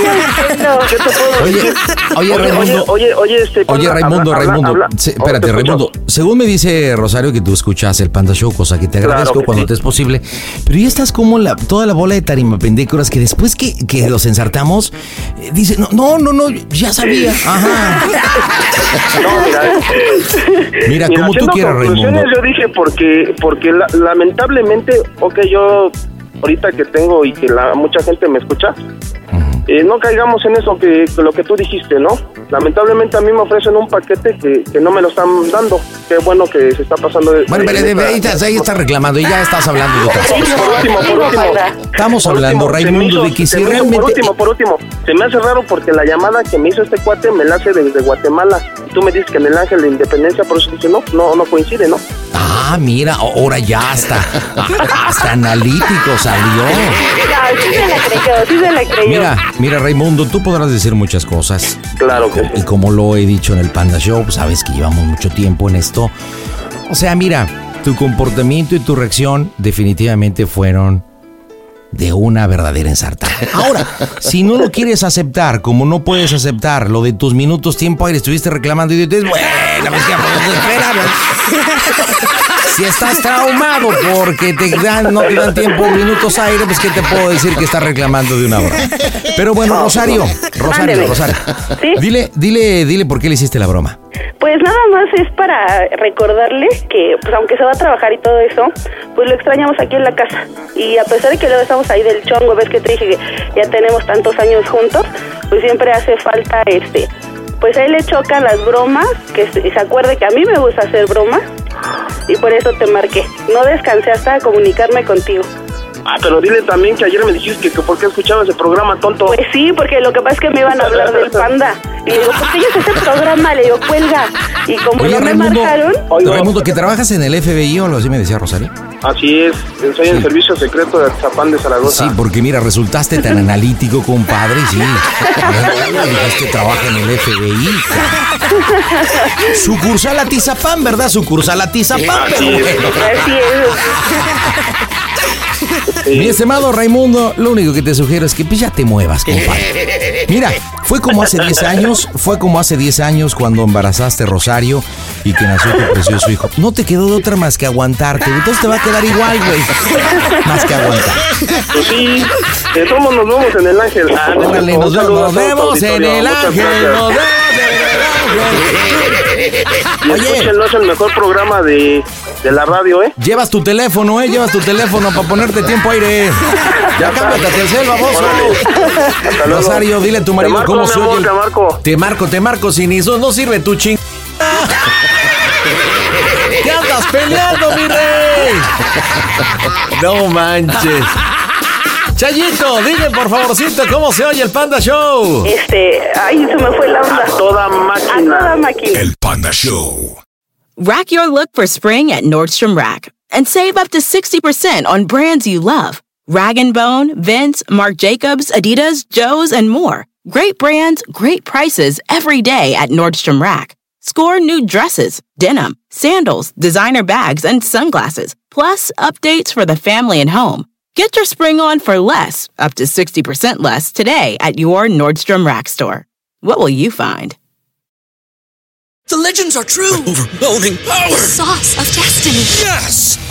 programa. ¿Qué te puedo Oye, oye, Raimundo. Oye, oye, este... Oye, habla- Raimundo, habla- Raimundo, habla- se- Oh, espérate, te escucho. Raimundo. Según me dice Rosario que tú escuchas el Panda Show, cosa que te agradezco que cuando sí. te es posible. Pero ya estás como la, toda la bola de tarimapendécoras que después que, que los ensartamos, eh, dice, no, no, no, no, ya sabía. Ajá. No, mira, Mira, como tú quieras, Raimundo. Yo dije porque, porque la- lamentablemente, ok, yo ahorita que tengo y que la, mucha gente me escucha, eh, no caigamos en eso que, que lo que tú dijiste, ¿no? Lamentablemente a mí me ofrecen un paquete que, que no me lo están dando. Qué bueno que se está pasando. de- Bueno, pero de- de- ahí estás reclamando y ya estás hablando Por último, por último. Estamos hablando, último, Raimundo, hizo- de que si realmente... Por último, por último, se me hace raro porque la llamada que me hizo este cuate me la hace desde Guatemala. Y tú me dices que en el Ángel de Independencia, por eso dije, no, no, no coincide, ¿no? Ah, mira, ahora ya hasta, hasta analítico salió. Ay, sí se la creyó, sí se la creyó. Mira, mira, Raimundo, tú podrás decir muchas cosas. Claro que Y como lo he dicho en el Panda Show, pues, sabes que llevamos mucho tiempo en esto. O sea, mira, tu comportamiento y tu reacción definitivamente fueron de una verdadera ensartada. Ahora, si no lo quieres aceptar, como no puedes aceptar lo de tus minutos tiempo aire, estuviste reclamando y dices, bueno, pues ya podemos esperar. Si estás traumado porque te dan, no te dan tiempo minutos aire, pues qué te puedo decir que estás reclamando de una hora. Pero bueno, Rosario, Rosario. Rosario. ¿Sí? Dile, dile, dile por qué le hiciste la broma. Pues nada más es para recordarle que, pues aunque se va a trabajar y todo eso, pues lo extrañamos aquí en la casa. Y a pesar de que luego estamos ahí del chongo, ves que te dije que ya tenemos tantos años juntos, pues siempre hace falta este. Pues a él le chocan las bromas, que se, se acuerde que a mí me gusta hacer bromas, y por eso te marqué. No descansé hasta comunicarme contigo. Ah, pero dile también que ayer me dijiste que, que por qué escuchaba ese programa tonto. Pues sí, porque lo que pasa es que me iban a hablar del panda. Y le digo, ¿por qué ellos ese programa? Le digo, cuelga. Y como Oye, no me Raimundo, marcaron, Raimundo, que trabajas en el FBI o algo así me decía Rosario. Así es, soy el servicio secreto de Zapán de Zaragoza. Sí, porque mira, resultaste tan analítico, compadre, sí. Que trabaja en el FBI. Sucursal Atizapán, ¿verdad? Sucursal Atizapán. Así pero es. bueno. así es. Mi estimado Raimundo, lo único que te sugiero es que pues, ya te muevas, compadre. Mira, fue como hace 10 años, fue como hace 10 años cuando embarazaste a Rosario y que nació tu precioso hijo. No te quedó de otra más que aguantarte. Entonces te va a quedar igual, güey. Más que aguantar. Sí, de todos nos vemos en el Ángel. Órale, nos vemos, nos vemos en el ángel, nos vemos en el ángel. Y Oye. escúchenlo, es el mejor programa de, de la radio, ¿eh? Llevas tu teléfono, ¿eh? Llevas tu teléfono para ponerte tiempo aire. Ya cámbiate a Telcel, baboso. Rosario, dile a tu Te marido marco, cómo amor, oye. te marco. Te marco, te marco, sin eso no sirve tu ching. ¿Qué andas peleando, mi rey? No manches. Chayito, dime por favorcito cómo se oye el Panda Show. Este, ay, se me fue la onda. A toda máquina. A toda máquina. El Panda Show. Rack your look for spring at Nordstrom Rack and save up to 60% on brands you love. Rag & Bone, Vince, Marc Jacobs, Adidas, Joe's, and more. Great brands, great prices every day at Nordstrom Rack. Score new dresses, denim, sandals, designer bags, and sunglasses, plus updates for the family and home. Get your spring on for less, up to 60% less today at your Nordstrom Rack store. What will you find? The legends are true. Overwhelming power! Sauce of destiny. Yes!